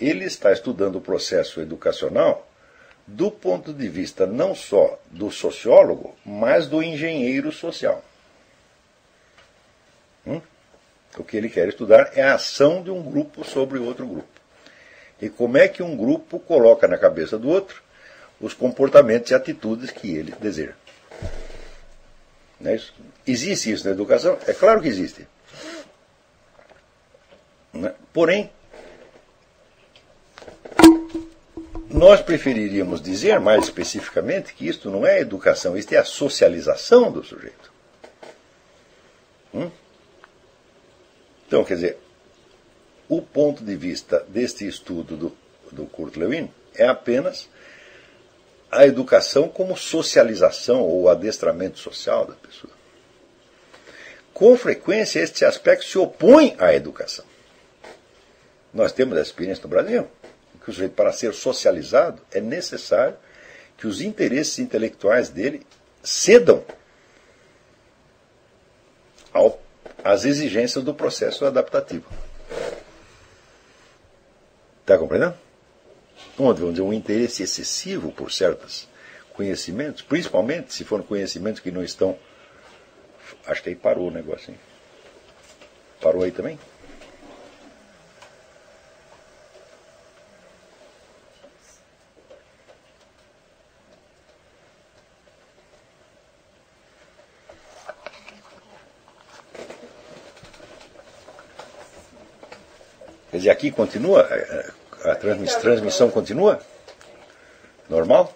Ele está estudando o processo educacional do ponto de vista não só do sociólogo, mas do engenheiro social. Hum? O que ele quer estudar é a ação de um grupo sobre outro grupo. E como é que um grupo coloca na cabeça do outro os comportamentos e atitudes que ele deseja. É isso? Existe isso na educação? É claro que existe. Né? Porém, Nós preferiríamos dizer, mais especificamente, que isto não é educação, isto é a socialização do sujeito. Hum? Então, quer dizer, o ponto de vista deste estudo do, do Kurt Lewin é apenas a educação como socialização ou adestramento social da pessoa. Com frequência, este aspecto se opõe à educação. Nós temos essa experiência no Brasil que o sujeito, para ser socializado, é necessário que os interesses intelectuais dele cedam ao, às exigências do processo adaptativo. Está compreendendo? Onde, vamos dizer, um interesse excessivo por certos conhecimentos, principalmente se forem conhecimentos que não estão. Acho que aí parou o negócio. Hein? Parou aí também? Quer dizer, aqui continua? A transmissão continua? Normal?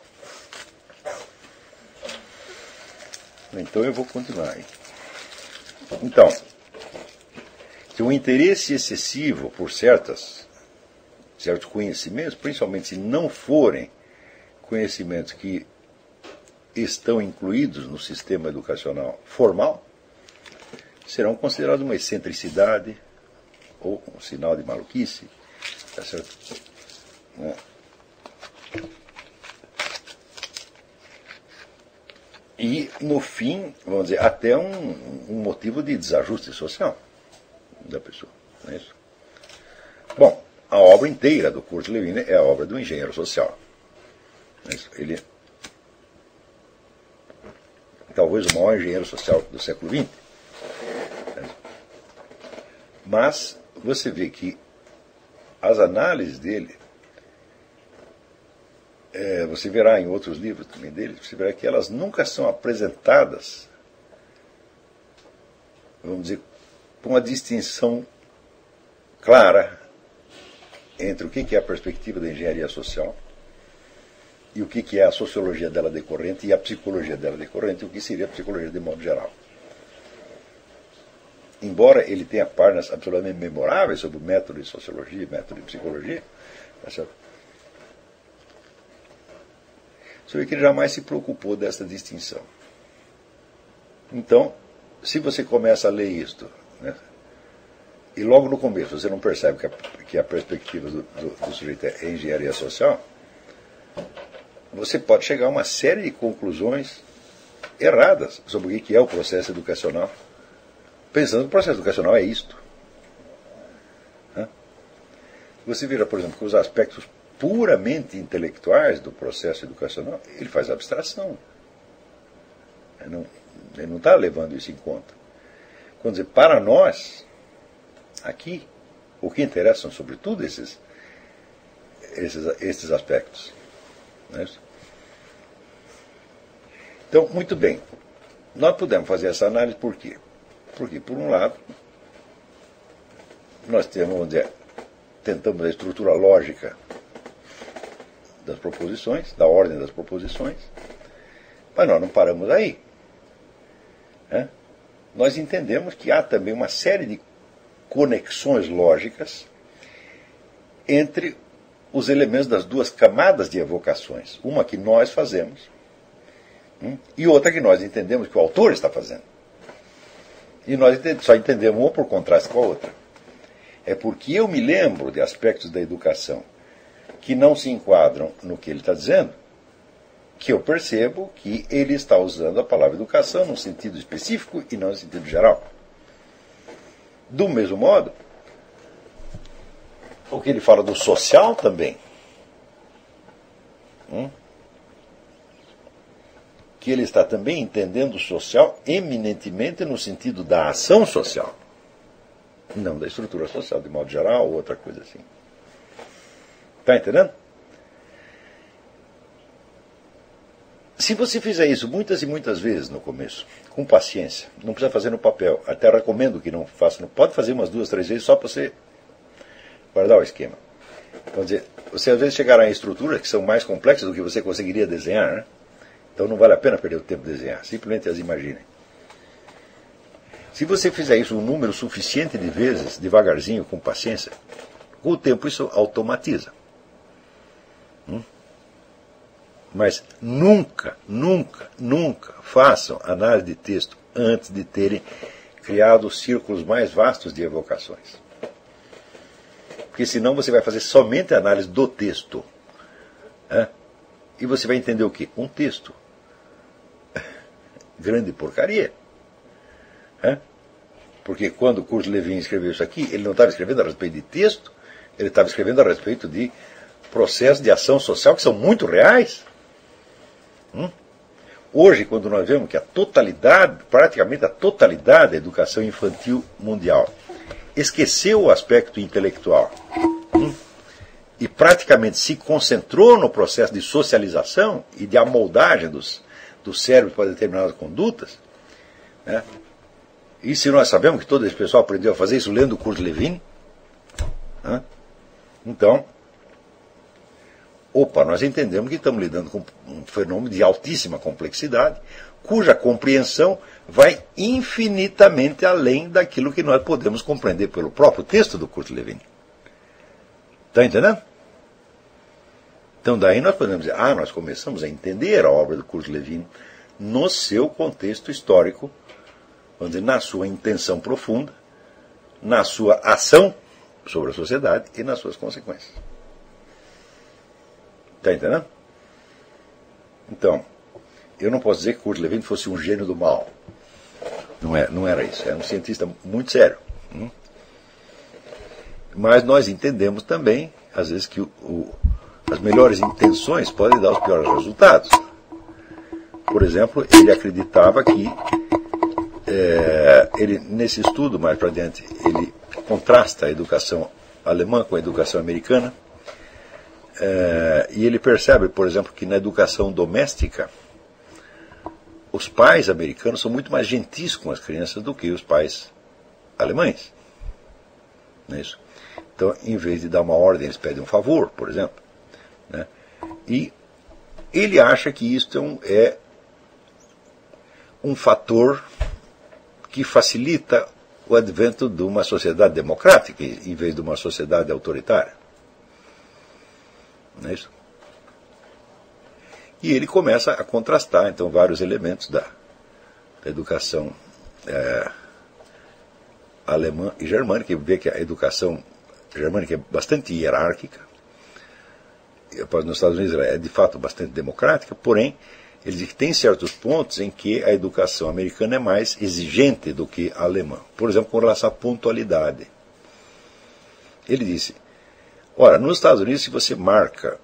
Então eu vou continuar aí. Então, que um interesse excessivo por certas, certos conhecimentos, principalmente se não forem conhecimentos que estão incluídos no sistema educacional formal, serão considerados uma excentricidade ou um sinal de maluquice. Tá certo? Né? E, no fim, vamos dizer, até um, um motivo de desajuste social da pessoa. Não é isso? Bom, a obra inteira do Kurt Lewin é a obra do engenheiro social. É Ele talvez o maior engenheiro social do século XX. Mas você vê que as análises dele, é, você verá em outros livros também dele, você verá que elas nunca são apresentadas, vamos dizer, com uma distinção clara entre o que é a perspectiva da engenharia social e o que é a sociologia dela decorrente e a psicologia dela decorrente, o que seria a psicologia de modo geral. Embora ele tenha páginas absolutamente memoráveis sobre o método de sociologia, método de psicologia, tá certo? Você vê que ele jamais se preocupou dessa distinção. Então, se você começa a ler isto, né, e logo no começo você não percebe que a, que a perspectiva do, do, do sujeito é engenharia social, você pode chegar a uma série de conclusões erradas sobre o que é o processo educacional, pensando que o processo educacional é isto. Você vira, por exemplo, que os aspectos puramente intelectuais do processo educacional, ele faz abstração. Ele não está levando isso em conta. Quando dizer, para nós, aqui, o que interessam sobretudo esses, esses, esses aspectos. É? Então, muito bem. Nós podemos fazer essa análise por quê? Porque, por um lado, nós temos, vamos dizer, tentamos a estrutura lógica das proposições, da ordem das proposições, mas nós não paramos aí. Né? Nós entendemos que há também uma série de conexões lógicas entre os elementos das duas camadas de evocações. Uma que nós fazemos Hum? E outra que nós entendemos que o autor está fazendo. E nós só entendemos uma por contraste com a outra. É porque eu me lembro de aspectos da educação que não se enquadram no que ele está dizendo, que eu percebo que ele está usando a palavra educação num sentido específico e não no sentido geral. Do mesmo modo, o que ele fala do social também. Hum? Que ele está também entendendo o social eminentemente no sentido da ação social, não da estrutura social, de modo geral, ou outra coisa assim. Está entendendo? Se você fizer isso muitas e muitas vezes no começo, com paciência, não precisa fazer no papel, até recomendo que não faça, não pode fazer umas duas, três vezes só para você guardar o esquema. Vamos dizer, você às vezes chegará em estruturas que são mais complexas do que você conseguiria desenhar, né? Então não vale a pena perder o tempo de desenhar, simplesmente as imaginem. Se você fizer isso um número suficiente de vezes, devagarzinho, com paciência, com o tempo isso automatiza. Hum? Mas nunca, nunca, nunca façam análise de texto antes de terem criado os círculos mais vastos de evocações. Porque senão você vai fazer somente análise do texto. Né? E você vai entender o quê? Um texto grande porcaria. Porque quando o Kurt Levin escreveu isso aqui, ele não estava escrevendo a respeito de texto, ele estava escrevendo a respeito de processos de ação social que são muito reais. Hum? Hoje, quando nós vemos que a totalidade, praticamente a totalidade da educação infantil mundial esqueceu o aspecto intelectual hum? e praticamente se concentrou no processo de socialização e de amoldagem dos, do cérebro para determinadas condutas. Né? E se nós sabemos que todo esse pessoal aprendeu a fazer isso lendo Kurt Levin, né? então, opa, nós entendemos que estamos lidando com um fenômeno de altíssima complexidade, cuja compreensão vai infinitamente além daquilo que nós podemos compreender pelo próprio texto do Kurt Lewin. Está entendendo? Então daí nós podemos dizer, ah, nós começamos a entender a obra do Kurt Lewin no seu contexto histórico, onde na sua intenção profunda, na sua ação sobre a sociedade e nas suas consequências. Está entendendo? Então, eu não posso dizer que Kurt Lewin fosse um gênio do mal. Não, é, não era isso. Era um cientista muito sério. Hum? Mas nós entendemos também, às vezes, que o, as melhores intenções podem dar os piores resultados. Por exemplo, ele acreditava que, é, ele, nesse estudo mais para diante, ele contrasta a educação alemã com a educação americana. É, e ele percebe, por exemplo, que na educação doméstica, os pais americanos são muito mais gentis com as crianças do que os pais alemães. Não é isso? Então, em vez de dar uma ordem, eles pedem um favor, por exemplo. Né? E ele acha que isto é um, é um fator que facilita o advento de uma sociedade democrática em vez de uma sociedade autoritária. Não é isso? E ele começa a contrastar, então, vários elementos da, da educação é, alemã e germânica, e vê que a educação germânica é bastante hierárquica, nos Estados Unidos é de fato bastante democrática, porém, ele diz que tem certos pontos em que a educação americana é mais exigente do que a alemã. Por exemplo, com relação à pontualidade. Ele disse: Ora, nos Estados Unidos, se você marca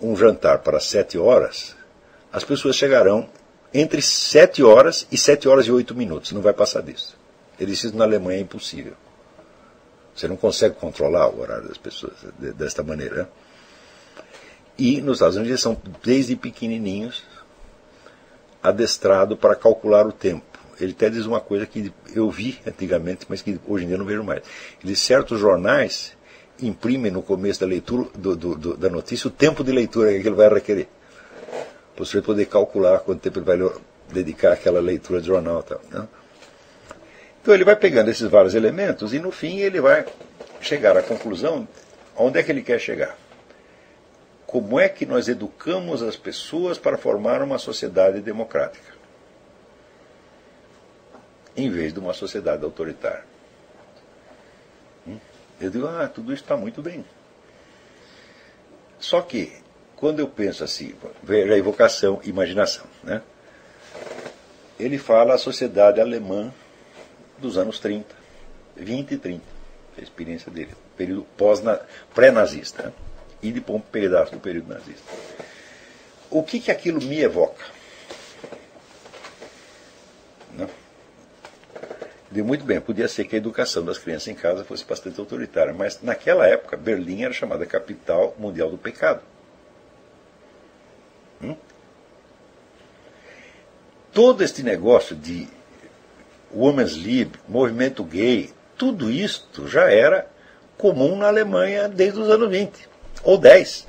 um jantar para sete horas, as pessoas chegarão entre sete horas e sete horas e oito minutos. Não vai passar disso. Ele disse na Alemanha é impossível. Você não consegue controlar o horário das pessoas desta maneira. Né? E nos Estados Unidos eles são desde pequenininhos adestrado para calcular o tempo. Ele até diz uma coisa que eu vi antigamente, mas que hoje em dia não vejo mais. Ele certos jornais imprimem no começo da leitura do, do, do, da notícia o tempo de leitura que ele vai requerer. Para você poder calcular quanto tempo ele vai dedicar àquela leitura de jornal. Tal, né? Então ele vai pegando esses vários elementos e no fim ele vai chegar à conclusão onde é que ele quer chegar. Como é que nós educamos as pessoas para formar uma sociedade democrática? Em vez de uma sociedade autoritária. Eu digo, ah, tudo isso está muito bem. Só que, quando eu penso assim, veja a evocação, imaginação, né? Ele fala a sociedade alemã dos anos 30, 20 e 30, a experiência dele, período pré-nazista, né? E depois um pedaço do período nazista. O que, que aquilo me evoca? Deu muito bem, podia ser que a educação das crianças em casa fosse bastante autoritária, mas naquela época Berlim era chamada capital mundial do pecado. Hum? Todo este negócio de Women's Lib, movimento gay, tudo isto já era comum na Alemanha desde os anos 20 ou 10.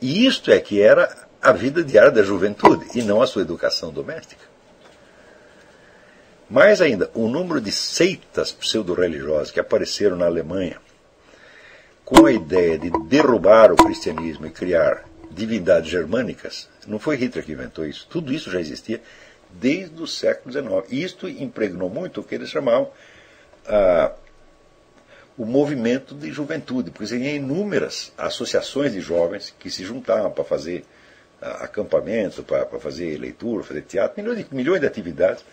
E isto é que era a vida diária da juventude e não a sua educação doméstica. Mais ainda, o número de seitas pseudo-religiosas que apareceram na Alemanha com a ideia de derrubar o cristianismo e criar divindades germânicas, não foi Hitler que inventou isso. Tudo isso já existia desde o século XIX. Isto impregnou muito o que eles chamavam ah, o movimento de juventude, porque tinha inúmeras associações de jovens que se juntavam para fazer ah, acampamento, para, fazer leitura, fazer teatro, milhões de, milhões de atividades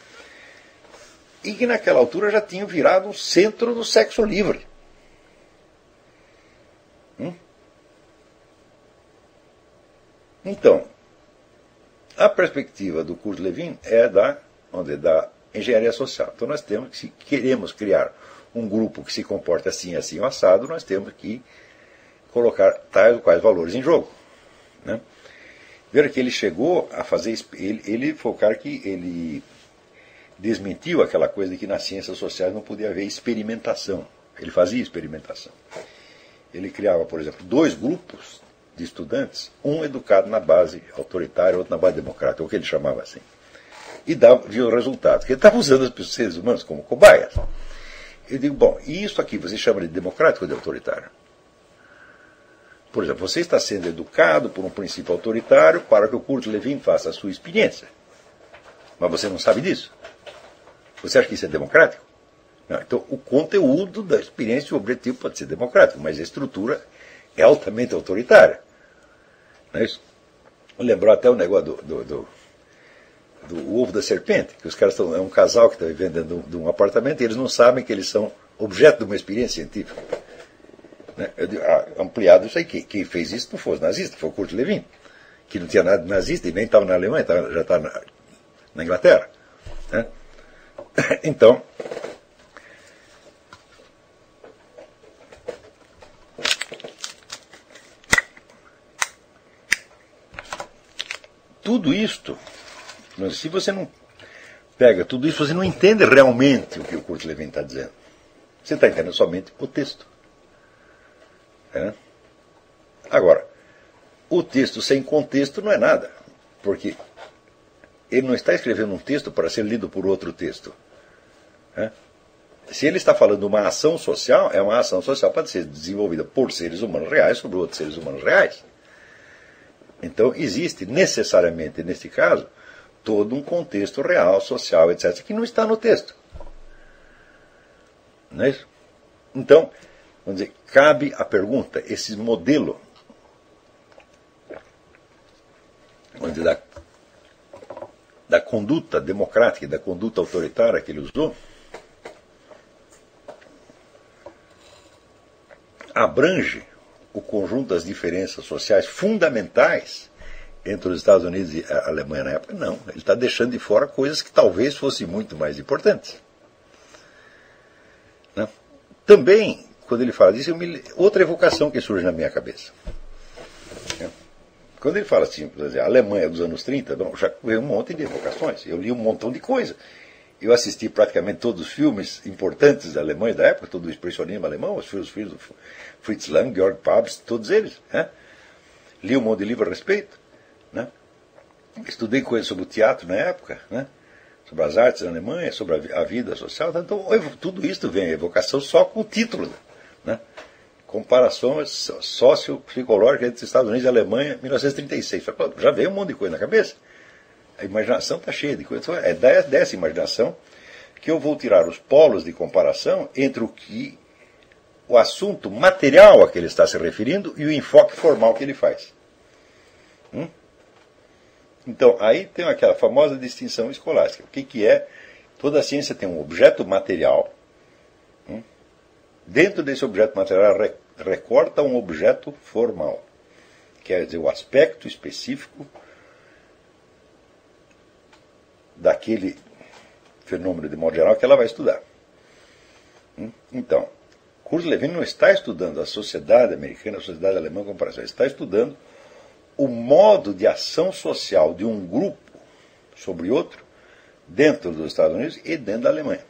e que naquela altura já tinham virado o centro do sexo livre. Hum? Então, a perspectiva do curso Levin é da, onde, da engenharia social. Então nós temos que, se queremos criar um grupo que se comporte assim, assim, assado, nós temos que colocar tais ou quais valores em jogo. Né? Que ele chegou a fazer, ele, ele foi o cara que ele desmentiu aquela coisa de que nas ciências sociais não podia haver experimentação. Ele fazia experimentação. Ele criava, por exemplo, dois grupos de estudantes, um educado na base autoritária, outro na base democrática, o que ele chamava assim. E dava, viu o resultado, ele estava usando os seres humanos como cobaias. Eu digo, bom, e isso aqui você chama de democrático ou de autoritário? Por exemplo, você está sendo educado por um princípio autoritário para que o Kurt Levin faça a sua experiência. Mas você não sabe disso. Você acha que isso é democrático? Não, então, o conteúdo da experiência, o objetivo pode ser democrático, mas a estrutura é altamente autoritária. Não é isso? Lembrou até o negócio do, do, do, do, ovo da serpente, que os caras estão. É um casal que está vivendo dentro de um, apartamento e eles não sabem que eles são objeto de uma experiência científica. Né? Ah, ampliado isso aí. Quem, fez isso não foi os nazistas, foi o Kurt Levin, que não tinha nada de nazista e nem estava na Alemanha, já está na, na, Inglaterra. Né? Então. Tudo isto, se você não pega tudo isso, você não entende realmente o que o Kurt Levin está dizendo. Você está entendendo somente o texto. É? Agora, o texto sem contexto não é nada, porque ele não está escrevendo um texto para ser lido por outro texto. É? Se ele está falando uma ação social, é uma ação social para ser desenvolvida por seres humanos reais sobre outros seres humanos reais. Então, existe necessariamente, neste caso, todo um contexto real, social, etc., que não está no texto. Não é isso? Então, Vamos dizer, cabe a pergunta, esse modelo vamos dizer, da, da conduta democrática, da conduta autoritária que ele usou, abrange o conjunto das diferenças sociais fundamentais entre os Estados Unidos e a Alemanha na época? Não. Ele está deixando de fora coisas que talvez fossem muito mais importantes. Né? Também quando ele fala disso, me... outra evocação que surge na minha cabeça. É. Quando ele fala assim, por exemplo, a Alemanha dos anos 30, bom, já veio um monte de evocações. Eu li um montão de coisa. Eu assisti praticamente todos os filmes importantes da Alemanha da época, todo o expressionismo alemão, os filhos, filhos do Fritz Lang, Georg Pabst, todos eles. Né? Li um monte de livro a respeito. Estudei coisas sobre o teatro na época. Né? sobre as artes na Alemanha, sobre a vida social. Então, tudo isso vem evocação só com o título. Né? Comparação sociopsicológica entre Estados Unidos e Alemanha, 1936. Já veio um monte de coisa na cabeça. A imaginação está cheia de coisas. Então, é dessa imaginação que eu vou tirar os polos de comparação entre o que o assunto material a que ele está se referindo e o enfoque formal que ele faz. Hum? Então, aí tem aquela famosa distinção escolástica. O que, que é? Toda a ciência tem um objeto material Dentro desse objeto material recorta um objeto formal, quer dizer, o aspecto específico daquele fenômeno de modo geral que ela vai estudar. Hum? Então, Kurt Lewin não está estudando a sociedade americana, a sociedade alemã em comparação, ele está estudando o modo de ação social de um grupo sobre outro dentro dos Estados Unidos e dentro da Alemanha.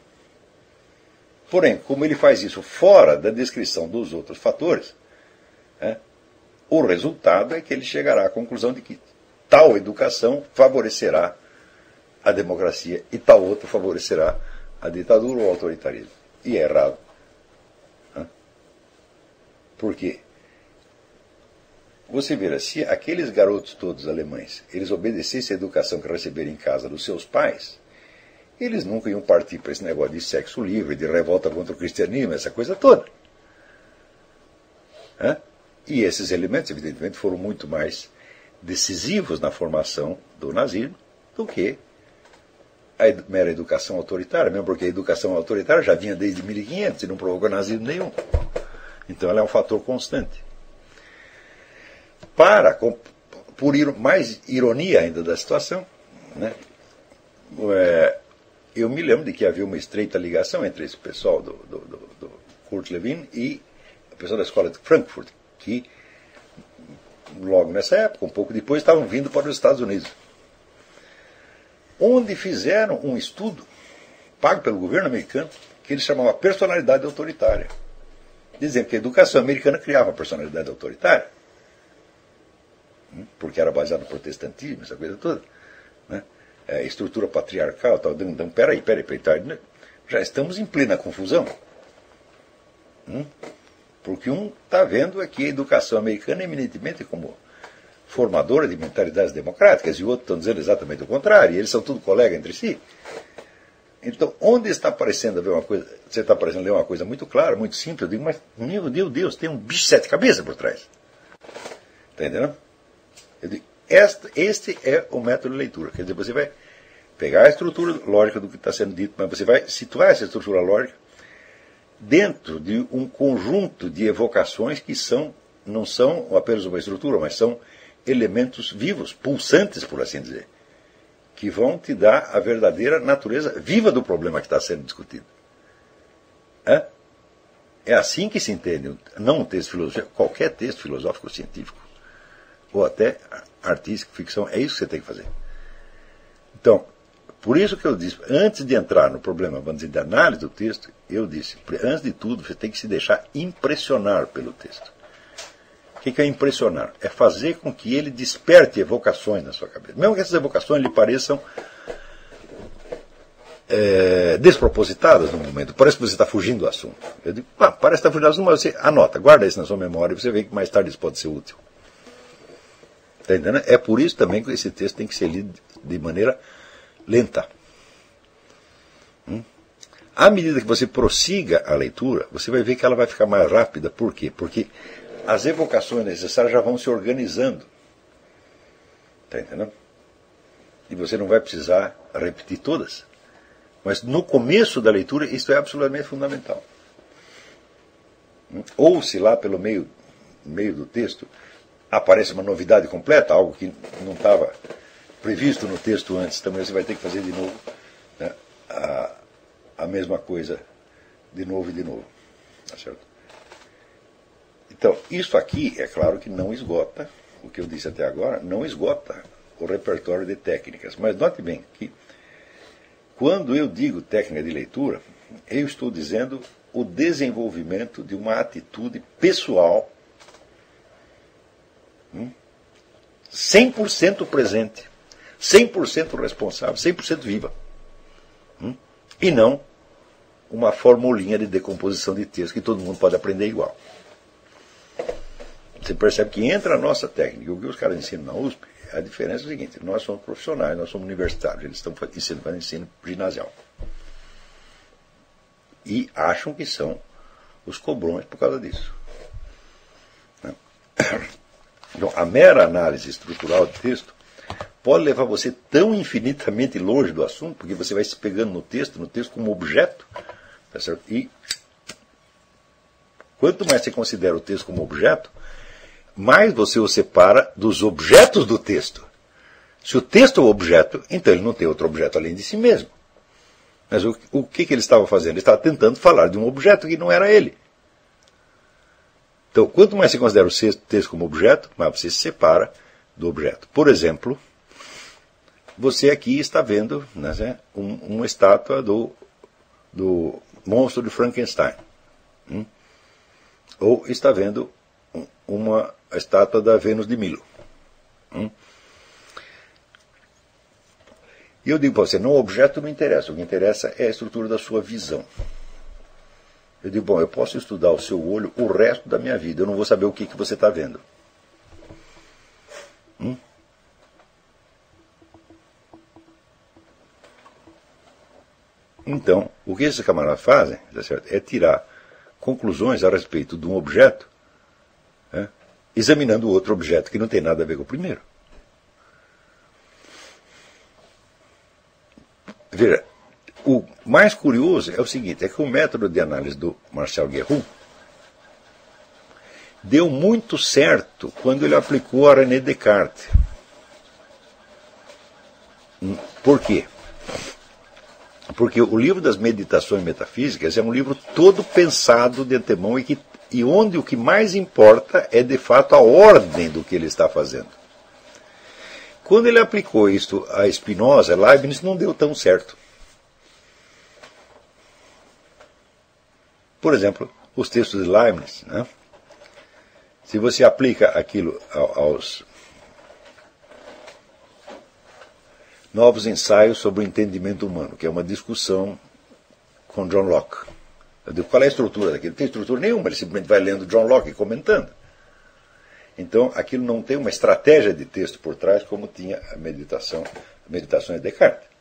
Porém, como ele faz isso fora da descrição dos outros fatores, é, o resultado é que ele chegará à conclusão de que tal educação favorecerá a democracia e tal outra favorecerá a ditadura ou o autoritarismo. E é errado. Por quê? Você verá, se aqueles garotos todos alemães eles obedecessem a educação que receberam em casa dos seus pais, eles nunca iam partir para esse negócio de sexo livre, de revolta contra o cristianismo, essa coisa toda. E esses elementos, evidentemente, foram muito mais decisivos na formação do nazismo do que a mera educação autoritária, mesmo porque a educação autoritária já vinha desde 1500 e não provocou nazismo nenhum. Então ela é um fator constante. Para, por mais ironia ainda da situação, né, é, eu me lembro de que havia uma estreita ligação entre esse pessoal do, do, do, do Kurt Lewin e o pessoal da escola de Frankfurt, que logo nessa época, um pouco depois, estavam vindo para os Estados Unidos. Onde fizeram um estudo pago pelo governo americano que eles chamavam personalidade autoritária. Dizendo que a educação americana criava personalidade autoritária. Porque era baseado no protestantismo, essa coisa toda. Né? É, estrutura patriarcal, tal. Então, peraí, peraí, peraí, né? já estamos em plena confusão. Hum? Porque um está vendo aqui a educação americana eminentemente como formadora de mentalidades democráticas, e o outro estão dizendo exatamente o contrário, e eles são tudo colegas entre si. Então, onde está aparecendo ver uma coisa, você está aparecendo ler uma coisa muito clara, muito simples, eu digo, mas meu Deus, Deus, tem um bicho de sete cabeças por trás. Está entendendo? Este, este é o método de leitura. Quer dizer, você vai pegar a estrutura lógica do que está sendo dito, mas você vai situar essa estrutura lógica dentro de um conjunto de evocações que são não são apenas uma estrutura, mas são elementos vivos, pulsantes, por assim dizer que vão te dar a verdadeira natureza viva do problema que está sendo discutido. É? É assim que se entende, não um texto filosófico, qualquer texto filosófico científico, ou até artístico, ficção, é isso que você tem que fazer. Então, por isso que eu disse, antes de entrar no problema, vamos dizer, de análise do texto, eu disse, antes de tudo, você tem que se deixar impressionar pelo texto que, que é impressionar? É fazer com que ele desperte evocações na sua cabeça. Mesmo que essas evocações lhe pareçam é, despropositadas no momento. Parece que você está fugindo do assunto. Eu digo, ah, parece que está fugindo do assunto, mas você anota, guarda isso na sua memória e você vê que mais tarde isso pode ser útil. Está entendendo? É por isso também que esse texto tem que ser lido de maneira lenta. Hum? À medida que você prossiga a leitura, você vai ver que ela vai ficar mais rápida. Por quê? Porque as evocações necessárias já vão se organizando. Está entendendo? E você não vai precisar repetir todas. Mas no começo da leitura, isso é absolutamente fundamental. Ou se lá pelo meio, meio do texto aparece uma novidade completa, algo que não estava previsto no texto antes, também você vai ter que fazer de novo né, a, a mesma coisa de novo e de novo. Tá certo? Então, isso aqui, é claro que não esgota, o que eu disse até agora, não esgota o repertório de técnicas. Mas note bem que, quando eu digo técnica de leitura, eu estou dizendo o desenvolvimento de uma atitude pessoal 100% hum, presente, 100% responsável, 100% viva. Hum, e não uma formulinha de decomposição de texto que todo mundo pode aprender igual. Você percebe que entra a nossa técnica. O que os caras ensinam na USP, a diferença é a seguinte: nós somos profissionais, nós somos universitários, eles estão ensinando para ensino ginasial. E acham que são os cobrões por causa disso. Né? Então, a mera análise estrutural de texto pode levar você tão infinitamente longe do assunto, porque você vai se pegando no texto, no texto como objeto, tá certo? e quanto mais você considera o texto como objeto, mais você o separa dos objetos do texto. Se o texto é o objeto, então ele não tem outro objeto além de si mesmo. Mas o, o que, que ele estava fazendo? Ele estava tentando falar de um objeto que não era ele. Então, quanto mais você considera o texto como objeto, mais você se separa do objeto. Por exemplo, você aqui está vendo né, um, uma estátua do, do monstro de Frankenstein. Hum? Ou está vendo uma estátua da Vênus de Milo. Hum? E eu digo para você, não, o objeto não interessa, o que interessa é a estrutura da sua visão. Eu digo, bom, eu posso estudar o seu olho o resto da minha vida, eu não vou saber o que, que você está vendo. Hum? Então, o que esses camaradas fazem tá é tirar conclusões a respeito de um objeto né, examinando outro objeto que não tem nada a ver com o primeiro. Veja, o mais curioso é o seguinte, é que o método de análise do Marcel Guerrou deu muito certo quando ele aplicou a René Descartes. Por quê? Porque o livro das meditações metafísicas é um livro todo pensado de antemão e que e onde o que mais importa é de fato a ordem do que ele está fazendo. Quando ele aplicou isto a Spinoza, Leibniz não deu tão certo. Por exemplo, os textos de Leibniz. Né? Se você aplica aquilo aos novos ensaios sobre o entendimento humano, que é uma discussão com John Locke. Eu digo, qual é a estrutura daquilo? Não tem estrutura nenhuma, ele simplesmente vai lendo John Locke e comentando. Então, aquilo não tem uma estratégia de texto por trás, como tinha a meditação, meditações de Descartes.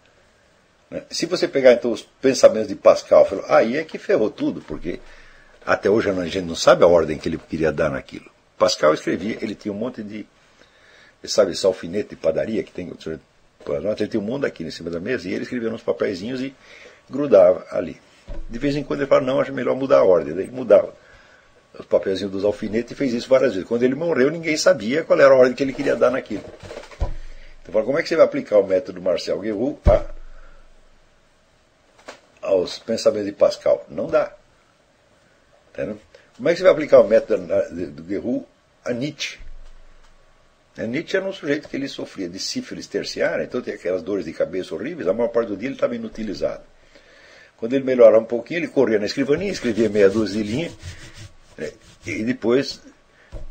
Né? Se você pegar então os pensamentos de Pascal, aí é que ferrou tudo, porque até hoje a gente não sabe a ordem que ele queria dar naquilo. Pascal escrevia, ele tinha um monte de, sabe, esse alfinete de padaria que tem, ele tinha um mundo aqui em cima da mesa, e ele escrevia nos papeizinhos e grudava ali. De vez em quando ele falava, não, acho melhor mudar a ordem. Daí ele mudava os papelzinhos dos alfinetes e fez isso várias vezes. Quando ele morreu, ninguém sabia qual era a ordem que ele queria dar naquilo. Então, como é que você vai aplicar o método Marcel Guerrou a, aos pensamentos de Pascal? Não dá. Entendeu? Como é que você vai aplicar o método do Guerrou a Nietzsche? A Nietzsche era um sujeito que ele sofria de sífilis terciária, então tem aquelas dores de cabeça horríveis, a maior parte do dia ele estava inutilizado. Quando ele melhorava um pouquinho, ele corria na escrivaninha, escrevia meia dúzia de linhas, né, e depois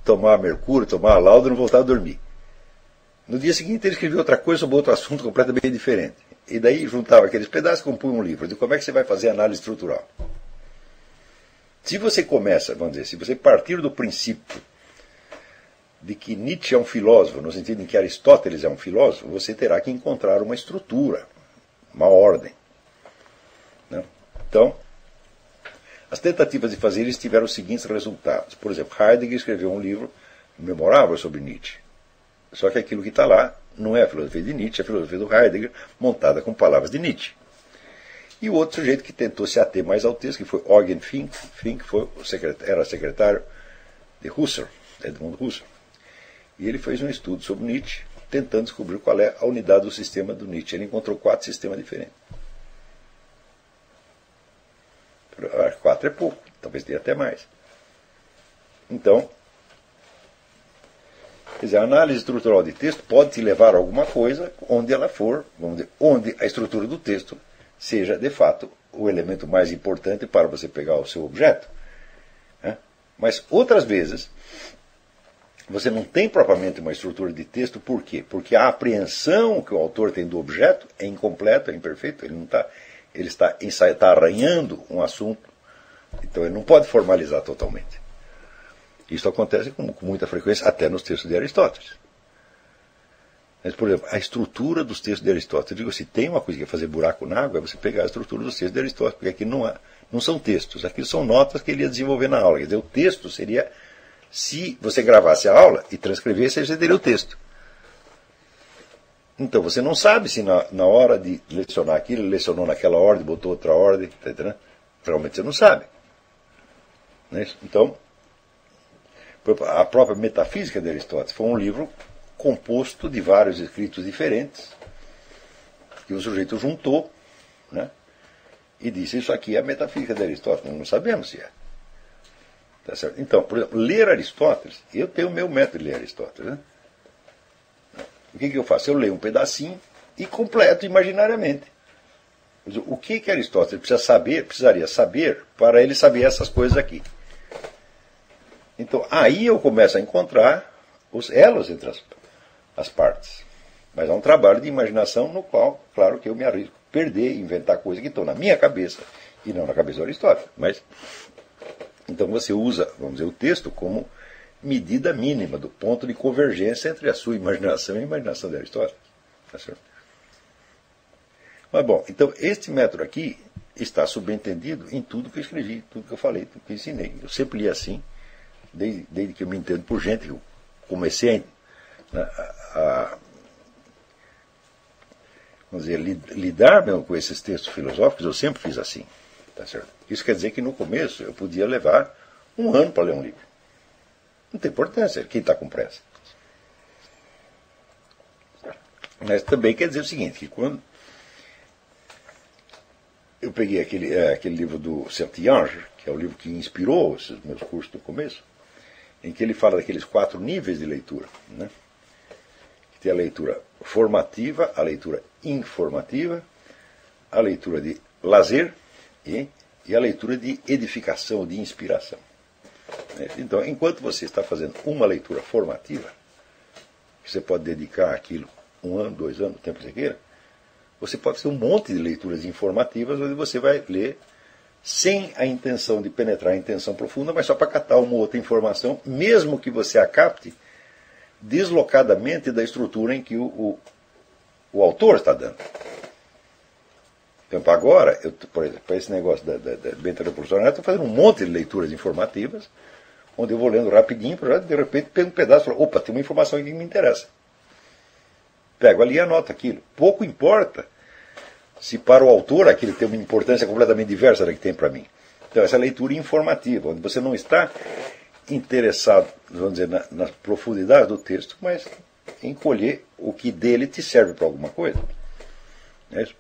tomava mercúrio, tomava laudo e não voltava a dormir. No dia seguinte ele escrevia outra coisa sobre outro assunto completamente diferente. E daí juntava aqueles pedaços e compunha um livro de como é que você vai fazer análise estrutural. Se você começa, vamos dizer, se você partir do princípio de que Nietzsche é um filósofo, no sentido em que Aristóteles é um filósofo, você terá que encontrar uma estrutura, uma ordem. Né? Então, as tentativas de fazer isso tiveram os seguintes resultados. Por exemplo, Heidegger escreveu um livro memorável sobre Nietzsche. Só que aquilo que está lá não é a filosofia de Nietzsche, é a filosofia do Heidegger, montada com palavras de Nietzsche. E o outro sujeito que tentou se ater mais ao texto, que foi Eugen Fink, Fink foi secretário, era secretário de Husserl, Edmund Husserl. E ele fez um estudo sobre Nietzsche, tentando descobrir qual é a unidade do sistema do Nietzsche. Ele encontrou quatro sistemas diferentes. Quatro é pouco, talvez tenha até mais. Então, quer dizer, a análise estrutural de texto pode te levar a alguma coisa onde ela for, dizer, onde a estrutura do texto seja, de fato, o elemento mais importante para você pegar o seu objeto. Né? Mas outras vezes, você não tem propriamente uma estrutura de texto, por quê? Porque a apreensão que o autor tem do objeto é incompleta, é imperfeita, ele não está ele está, está arranhando um assunto, então ele não pode formalizar totalmente. Isso acontece com, com muita frequência até nos textos de Aristóteles. Mas, por exemplo, a estrutura dos textos de Aristóteles, eu digo assim, tem uma coisa que é fazer buraco na água, é você pegar a estrutura dos textos de Aristóteles, porque aqui não, há, não são textos, aqui são notas que ele ia desenvolver na aula. Quer dizer, o texto seria, se você gravasse a aula e transcrevesse, você teria o texto. Então você não sabe se na, na hora de lecionar aquilo, ele lecionou naquela ordem, botou outra ordem, etc. Realmente você não sabe. É então, a própria Metafísica de Aristóteles foi um livro composto de vários escritos diferentes, que o sujeito juntou, né? e disse: Isso aqui é a metafísica de Aristóteles. Não sabemos se é. Tá? Então, por exemplo, ler Aristóteles, eu tenho o meu método de ler Aristóteles. Né? O que, que eu faço? Eu leio um pedacinho e completo imaginariamente. O que, que Aristóteles precisa saber, precisaria saber para ele saber essas coisas aqui. Então, aí eu começo a encontrar os elos entre as, as partes. Mas é um trabalho de imaginação no qual, claro que eu me arrisco perder, inventar coisas que estão na minha cabeça e não na cabeça do Aristóteles. Mas, então você usa, vamos dizer, o texto como medida mínima do ponto de convergência entre a sua imaginação e a imaginação de Aristóteles. Tá certo? Mas bom, então este método aqui está subentendido em tudo que eu escrevi, tudo que eu falei, tudo que eu ensinei. Eu sempre li assim, desde, desde que eu me entendo por gente, eu comecei a, a, vamos dizer, lidar mesmo com esses textos filosóficos, eu sempre fiz assim. Tá certo? Isso quer dizer que no começo eu podia levar um ano para ler um livro. Não tem importância, quem está com pressa. Mas também quer dizer o seguinte, que quando eu peguei aquele, é, aquele livro do Saint-Ange, que é o livro que inspirou esses meus cursos no começo, em que ele fala daqueles quatro níveis de leitura. Né? Tem a leitura formativa, a leitura informativa, a leitura de lazer e, e a leitura de edificação, de inspiração. É, então, enquanto você está fazendo uma leitura formativa, você pode dedicar aquilo um ano, dois anos, o tempo que você queira, você pode ter um monte de leituras informativas onde você vai ler sem a intenção de penetrar a intenção profunda, mas só para catar uma outra informação, mesmo que você a capte deslocadamente da estrutura em que o, o, o autor está dando. Então, agora, eu, por exemplo, para esse negócio da, da, da Benta Revolucionária, estou fazendo um monte de leituras informativas, onde eu vou lendo rapidinho, de repente pego um pedaço e falo, opa, tem uma informação que me interessa. Pego ali e anoto aquilo. Pouco importa se para o autor aquilo tem uma importância completamente diversa da que tem para mim. Então, essa leitura informativa, onde você não está interessado, vamos dizer, na, na profundidade do texto, mas em colher o que dele te serve para alguma coisa. É isso?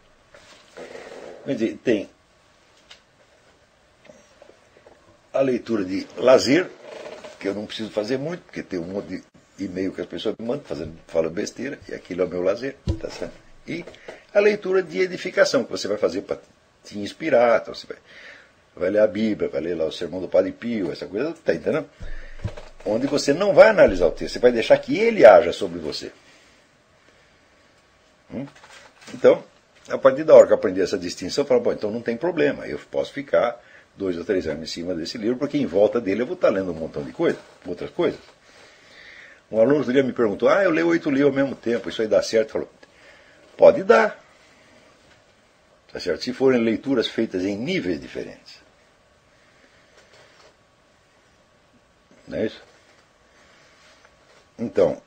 Quer dizer, tem a leitura de lazer, que eu não preciso fazer muito, porque tem um monte de e-mail que as pessoas me mandam, fazendo, falando besteira, e aquilo é o meu lazer, tá certo? E a leitura de edificação, que você vai fazer para te inspirar, então você vai, vai ler a Bíblia, vai ler lá o Sermão do Padre Pio, essa coisa, tá entendendo? Onde você não vai analisar o texto, você vai deixar que ele haja sobre você. Hum? Então, a partir da hora que eu aprendi essa distinção, eu falo, bom, então não tem problema, eu posso ficar dois ou três anos em cima desse livro, porque em volta dele eu vou estar lendo um montão de coisas, outras coisas. Um aluno outro dia me perguntou, ah, eu leio oito livros ao mesmo tempo, isso aí dá certo? Falou, pode dar. Tá certo? Se forem leituras feitas em níveis diferentes. Não é isso? Então,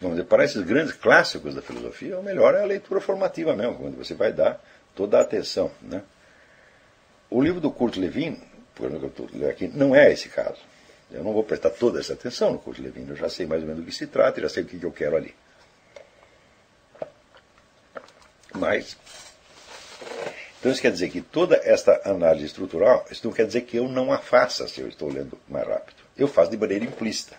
vamos dizer, para esses grandes clássicos da filosofia, o melhor é a leitura formativa mesmo, quando você vai dar toda a atenção. Né? O livro do Kurt Lewin, por exemplo, que eu estou aqui, não é esse caso. Eu não vou prestar toda essa atenção no Kurt Lewin, eu já sei mais ou menos do que se trata, já sei o que eu quero ali. Mas, então isso quer dizer que toda esta análise estrutural, isso não quer dizer que eu não a faça se eu estou lendo mais rápido. Eu faço de maneira implícita.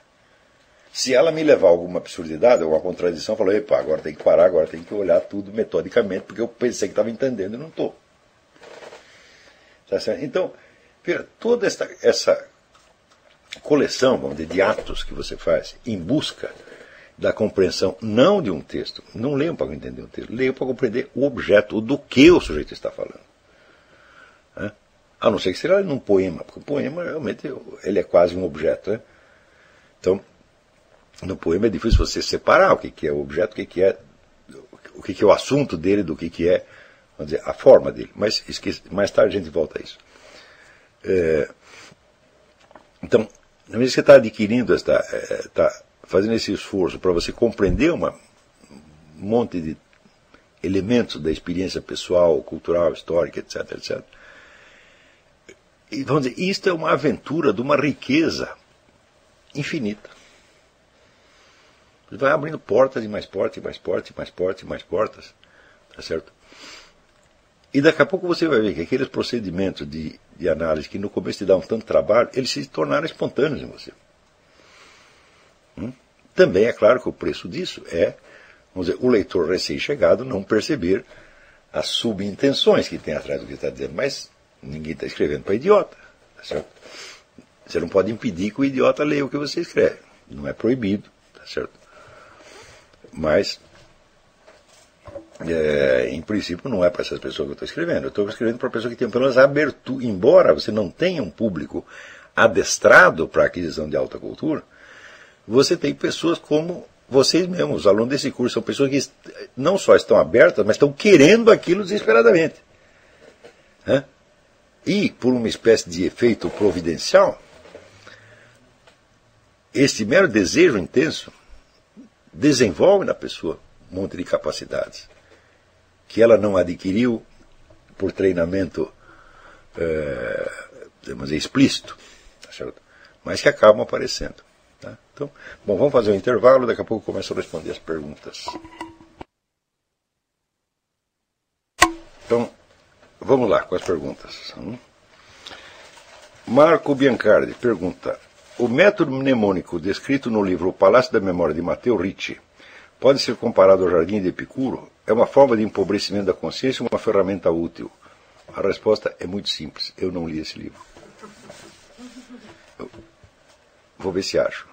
Se ela me levar a alguma absurdidade, alguma contradição, eu falo, epa, agora tem que parar, agora tem que olhar tudo metodicamente, porque eu pensei que estava entendendo e não estou. Tá então, toda esta, essa coleção vamos dizer, de atos que você faz em busca da compreensão não de um texto, não leiam para entender um texto, leiam para compreender o objeto, o do que o sujeito está falando. É? A não ser que seja num poema, porque o poema realmente ele é quase um objeto. Né? Então, no poema é difícil você separar o que, que é o objeto, o que, que é o que, que é o assunto dele do que, que é vamos dizer, a forma dele. Mas mais tarde a gente volta a isso. É, então, na medida que você está adquirindo, está, está fazendo esse esforço para você compreender um monte de elementos da experiência pessoal, cultural, histórica, etc, etc. E vamos dizer, isto é uma aventura de uma riqueza infinita. Você vai abrindo portas e mais portas e mais portas e mais portas e mais portas, tá certo? E daqui a pouco você vai ver que aqueles procedimentos de, de análise que no começo te davam tanto trabalho, eles se tornaram espontâneos em você. Hum? Também é claro que o preço disso é vamos dizer, o leitor recém-chegado não perceber as subintenções que tem atrás do que está dizendo. Mas ninguém está escrevendo para idiota. Tá certo? Você não pode impedir que o idiota leia o que você escreve. Não é proibido. Tá certo? Mas é, em princípio, não é para essas pessoas que eu estou escrevendo. Eu estou escrevendo para pessoas que têm pelo menos abertura. Embora você não tenha um público adestrado para a aquisição de alta cultura, você tem pessoas como vocês mesmos, os alunos desse curso, são pessoas que não só estão abertas, mas estão querendo aquilo desesperadamente. E, por uma espécie de efeito providencial, este mero desejo intenso desenvolve na pessoa um monte de capacidades que ela não adquiriu por treinamento é, dizer, explícito, tá mas que acabam aparecendo. Tá? Então, bom, vamos fazer um intervalo, daqui a pouco começo a responder as perguntas. Então, vamos lá com as perguntas. Hum? Marco Biancardi pergunta: O método mnemônico descrito no livro O Palácio da Memória de Matteo Ricci pode ser comparado ao Jardim de Epicuro? É uma forma de empobrecimento da consciência ou uma ferramenta útil? A resposta é muito simples. Eu não li esse livro. Eu vou ver se acho.